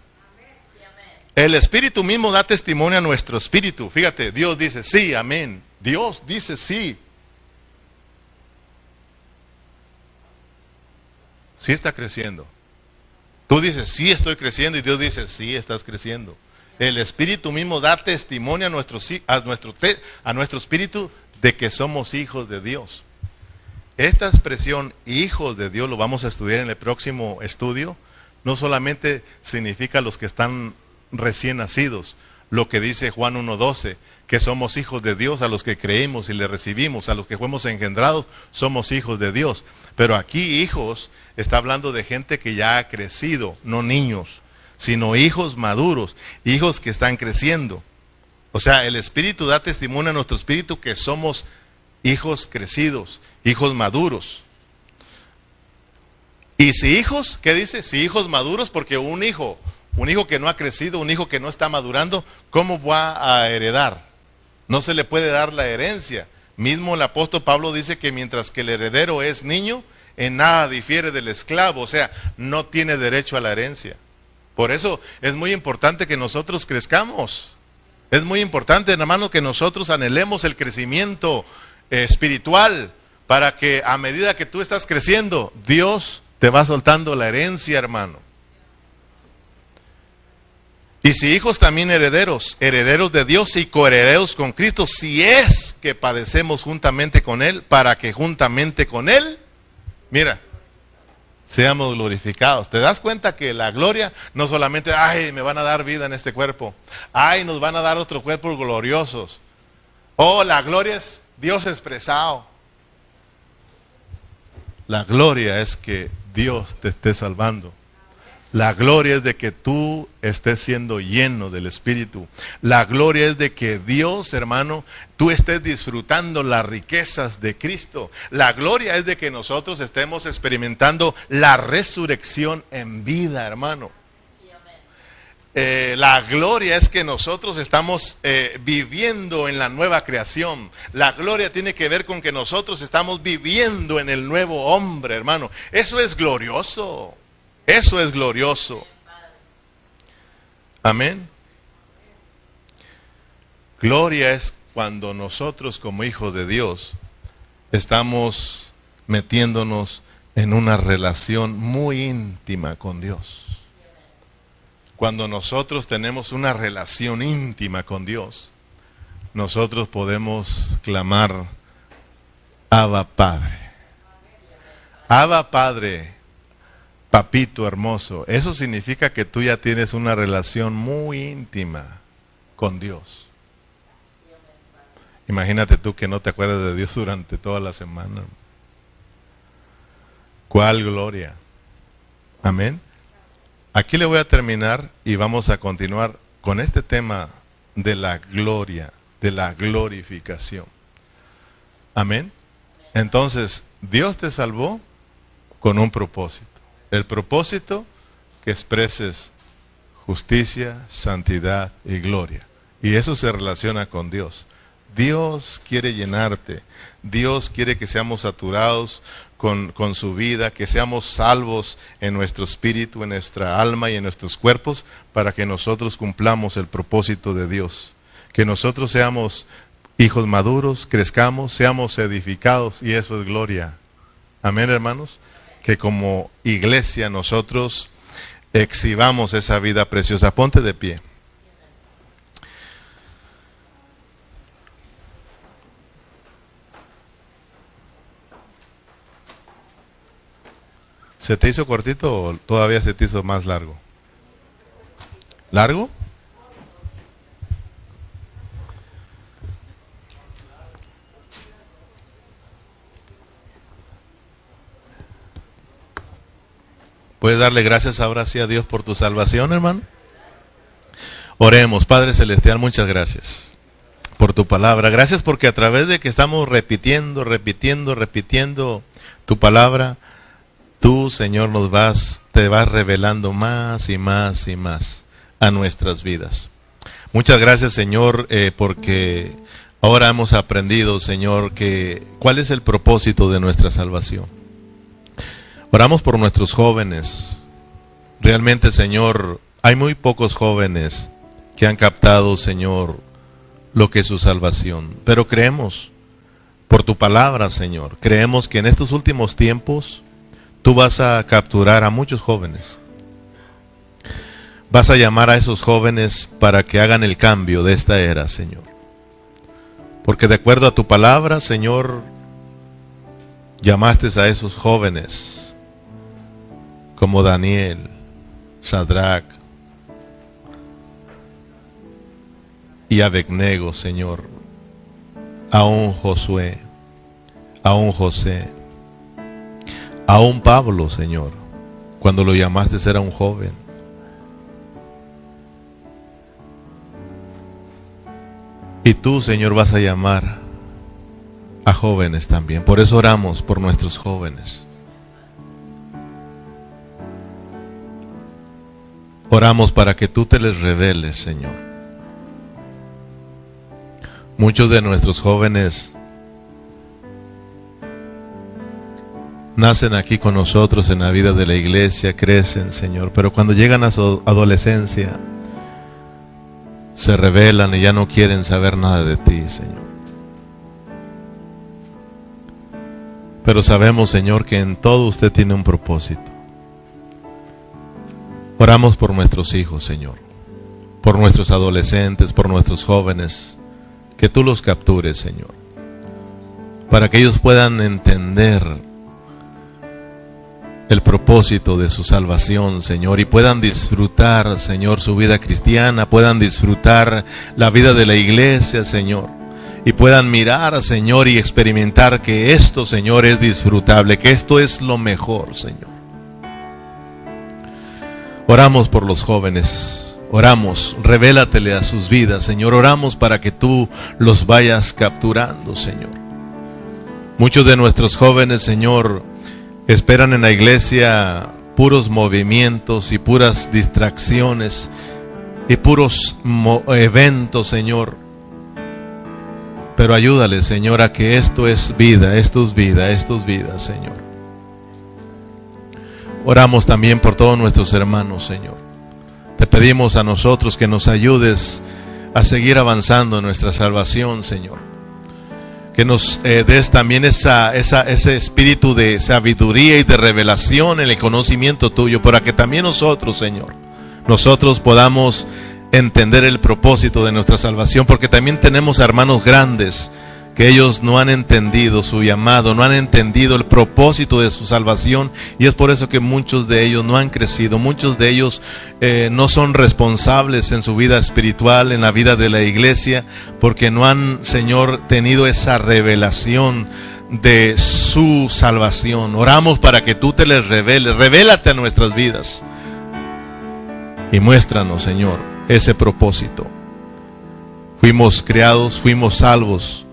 Speaker 1: El Espíritu mismo da testimonio a nuestro espíritu. Fíjate, Dios dice sí, amén. Dios dice sí. Sí está creciendo. Tú dices, sí estoy creciendo y Dios dice, sí estás creciendo. El Espíritu mismo da testimonio a nuestro, a nuestro, a nuestro espíritu de que somos hijos de Dios. Esta expresión hijos de Dios lo vamos a estudiar en el próximo estudio. No solamente significa los que están recién nacidos, lo que dice Juan 1.12, que somos hijos de Dios a los que creemos y le recibimos, a los que fuimos engendrados, somos hijos de Dios. Pero aquí hijos está hablando de gente que ya ha crecido, no niños, sino hijos maduros, hijos que están creciendo. O sea, el Espíritu da testimonio a nuestro Espíritu que somos hijos crecidos, hijos maduros. Y si hijos, ¿qué dice? Si hijos maduros, porque un hijo, un hijo que no ha crecido, un hijo que no está madurando, ¿cómo va a heredar? No se le puede dar la herencia. Mismo el apóstol Pablo dice que mientras que el heredero es niño, en nada difiere del esclavo, o sea, no tiene derecho a la herencia. Por eso es muy importante que nosotros crezcamos. Es muy importante, hermano, que nosotros anhelemos el crecimiento espiritual para que a medida que tú estás creciendo, Dios te va soltando la herencia, hermano. Y si hijos también herederos, herederos de Dios y coherederos con Cristo, si es que padecemos juntamente con Él, para que juntamente con Él, mira, seamos glorificados. ¿Te das cuenta que la gloria no solamente, ay, me van a dar vida en este cuerpo, ay, nos van a dar otros cuerpos gloriosos. Oh, la gloria es Dios expresado. La gloria es que Dios te esté salvando. La gloria es de que tú estés siendo lleno del Espíritu. La gloria es de que Dios, hermano, tú estés disfrutando las riquezas de Cristo. La gloria es de que nosotros estemos experimentando la resurrección en vida, hermano. Eh, la gloria es que nosotros estamos eh, viviendo en la nueva creación. La gloria tiene que ver con que nosotros estamos viviendo en el nuevo hombre, hermano. Eso es glorioso. Eso es glorioso. Amén. Gloria es cuando nosotros como hijos de Dios estamos metiéndonos en una relación muy íntima con Dios. Cuando nosotros tenemos una relación íntima con Dios, nosotros podemos clamar, Abba Padre. Abba Padre, papito hermoso. Eso significa que tú ya tienes una relación muy íntima con Dios. Imagínate tú que no te acuerdas de Dios durante toda la semana. ¿Cuál gloria? Amén. Aquí le voy a terminar y vamos a continuar con este tema de la gloria, de la glorificación. Amén. Entonces, Dios te salvó con un propósito. El propósito que expreses justicia, santidad y gloria. Y eso se relaciona con Dios. Dios quiere llenarte. Dios quiere que seamos saturados con, con, su vida, que seamos salvos en nuestro espíritu, en nuestra alma y en nuestros cuerpos, para que nosotros cumplamos el propósito de Dios. Que nosotros seamos hijos maduros, crezcamos, seamos edificados, y eso es gloria. Amén, hermanos. Que como iglesia nosotros exhibamos esa vida preciosa. Ponte de pie. ¿Se te hizo cortito o todavía se te hizo más largo? ¿Largo? ¿Puedes darle gracias ahora sí a Dios por tu salvación, hermano? Oremos, Padre Celestial, muchas gracias por tu palabra. Gracias porque a través de que estamos repitiendo, repitiendo, repitiendo tu palabra, tú, Señor, nos vas, te vas revelando más y más y más a nuestras vidas. Muchas gracias, Señor, eh, porque ahora hemos aprendido, Señor, que cuál es el propósito de nuestra salvación. Oramos por nuestros jóvenes. Realmente, Señor, hay muy pocos jóvenes que han captado, Señor, lo que es su salvación. Pero creemos, por tu palabra, Señor, creemos que en estos últimos tiempos tú vas a capturar a muchos jóvenes. Vas a llamar a esos jóvenes para que hagan el cambio de esta era, Señor. Porque de acuerdo a tu palabra, Señor, llamaste a esos jóvenes como Daniel, Sadrach y Abednego, Señor, a un Josué, a un José, a un Pablo, Señor, cuando lo llamaste era un joven. Y tú, Señor, vas a llamar a jóvenes también. Por eso oramos por nuestros jóvenes. Oramos para que tú te les reveles, Señor. Muchos de nuestros jóvenes nacen aquí con nosotros en la vida de la iglesia, crecen, Señor, pero cuando llegan a su adolescencia, se revelan y ya no quieren saber nada de ti, Señor. Pero sabemos, Señor, que en todo usted tiene un propósito. Oramos por nuestros hijos, Señor, por nuestros adolescentes, por nuestros jóvenes, que tú los captures, Señor, para que ellos puedan entender el propósito de su salvación, Señor, y puedan disfrutar, Señor, su vida cristiana, puedan disfrutar la vida de la iglesia, Señor, y puedan mirar, Señor, y experimentar que esto, Señor, es disfrutable, que esto es lo mejor, Señor. Oramos por los jóvenes. Oramos, revélatele a sus vidas, Señor. Oramos para que tú los vayas capturando, Señor. Muchos de nuestros jóvenes, Señor, esperan en la iglesia puros movimientos y puras distracciones y puros eventos, Señor. Pero ayúdale, Señor, a que esto es vida, esto es vida, esto es vida, Señor. Oramos también por todos nuestros hermanos, Señor. Te pedimos a nosotros que nos ayudes a seguir avanzando en nuestra salvación, Señor. Que nos eh, des también esa, ese espíritu de sabiduría y de revelación en el conocimiento tuyo, para que también nosotros, Señor, nosotros podamos entender el propósito de nuestra salvación, porque también tenemos hermanos grandes que ellos no han entendido su llamado, no han entendido el propósito de su salvación y es por eso que muchos de ellos no han crecido, muchos de ellos eh, no son responsables en su vida espiritual, en la vida de la iglesia, porque no han, Señor, tenido esa revelación de su salvación. Oramos para que tú te les reveles, revélate a nuestras vidas y muéstranos, Señor, ese propósito. Fuimos creados, fuimos salvos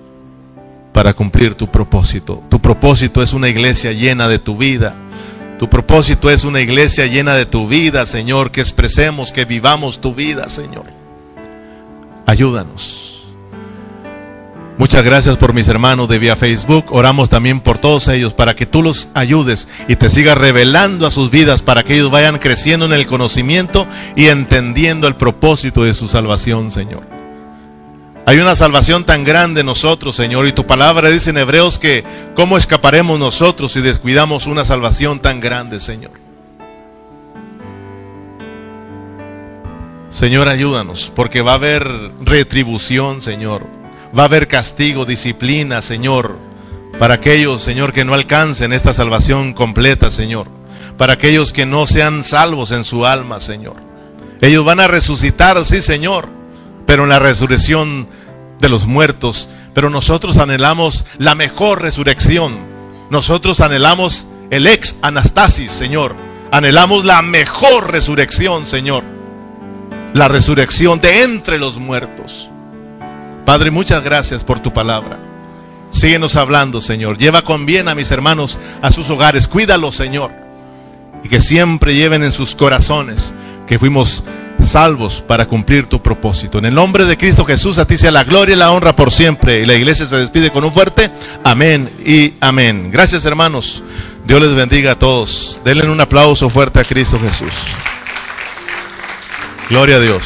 Speaker 1: para cumplir tu propósito. Tu propósito es una iglesia llena de tu vida. Tu propósito es una iglesia llena de tu vida, Señor, que expresemos, que vivamos tu vida, Señor. Ayúdanos. Muchas gracias por mis hermanos de vía Facebook. Oramos también por todos ellos para que tú los ayudes y te sigas revelando a sus vidas para que ellos vayan creciendo en el conocimiento y entendiendo el propósito de su salvación, Señor. Hay una salvación tan grande en nosotros, Señor, y tu palabra dice en Hebreos que cómo escaparemos nosotros si descuidamos una salvación tan grande, Señor. Señor, ayúdanos, porque va a haber retribución, Señor. Va a haber castigo, disciplina, Señor, para aquellos, Señor, que no alcancen esta salvación completa, Señor. Para aquellos que no sean salvos en su alma, Señor. Ellos van a resucitar, sí, Señor pero en la resurrección de los muertos. Pero nosotros anhelamos la mejor resurrección. Nosotros anhelamos el ex anastasis, Señor. Anhelamos la mejor resurrección, Señor. La resurrección de entre los muertos. Padre, muchas gracias por tu palabra. Síguenos hablando, Señor. Lleva con bien a mis hermanos a sus hogares. Cuídalos, Señor. Y que siempre lleven en sus corazones que fuimos salvos para cumplir tu propósito. En el nombre de Cristo Jesús, a ti sea la gloria y la honra por siempre. Y la iglesia se despide con un fuerte amén y amén. Gracias hermanos. Dios les bendiga a todos. Denle un aplauso fuerte a Cristo Jesús. Gloria a Dios.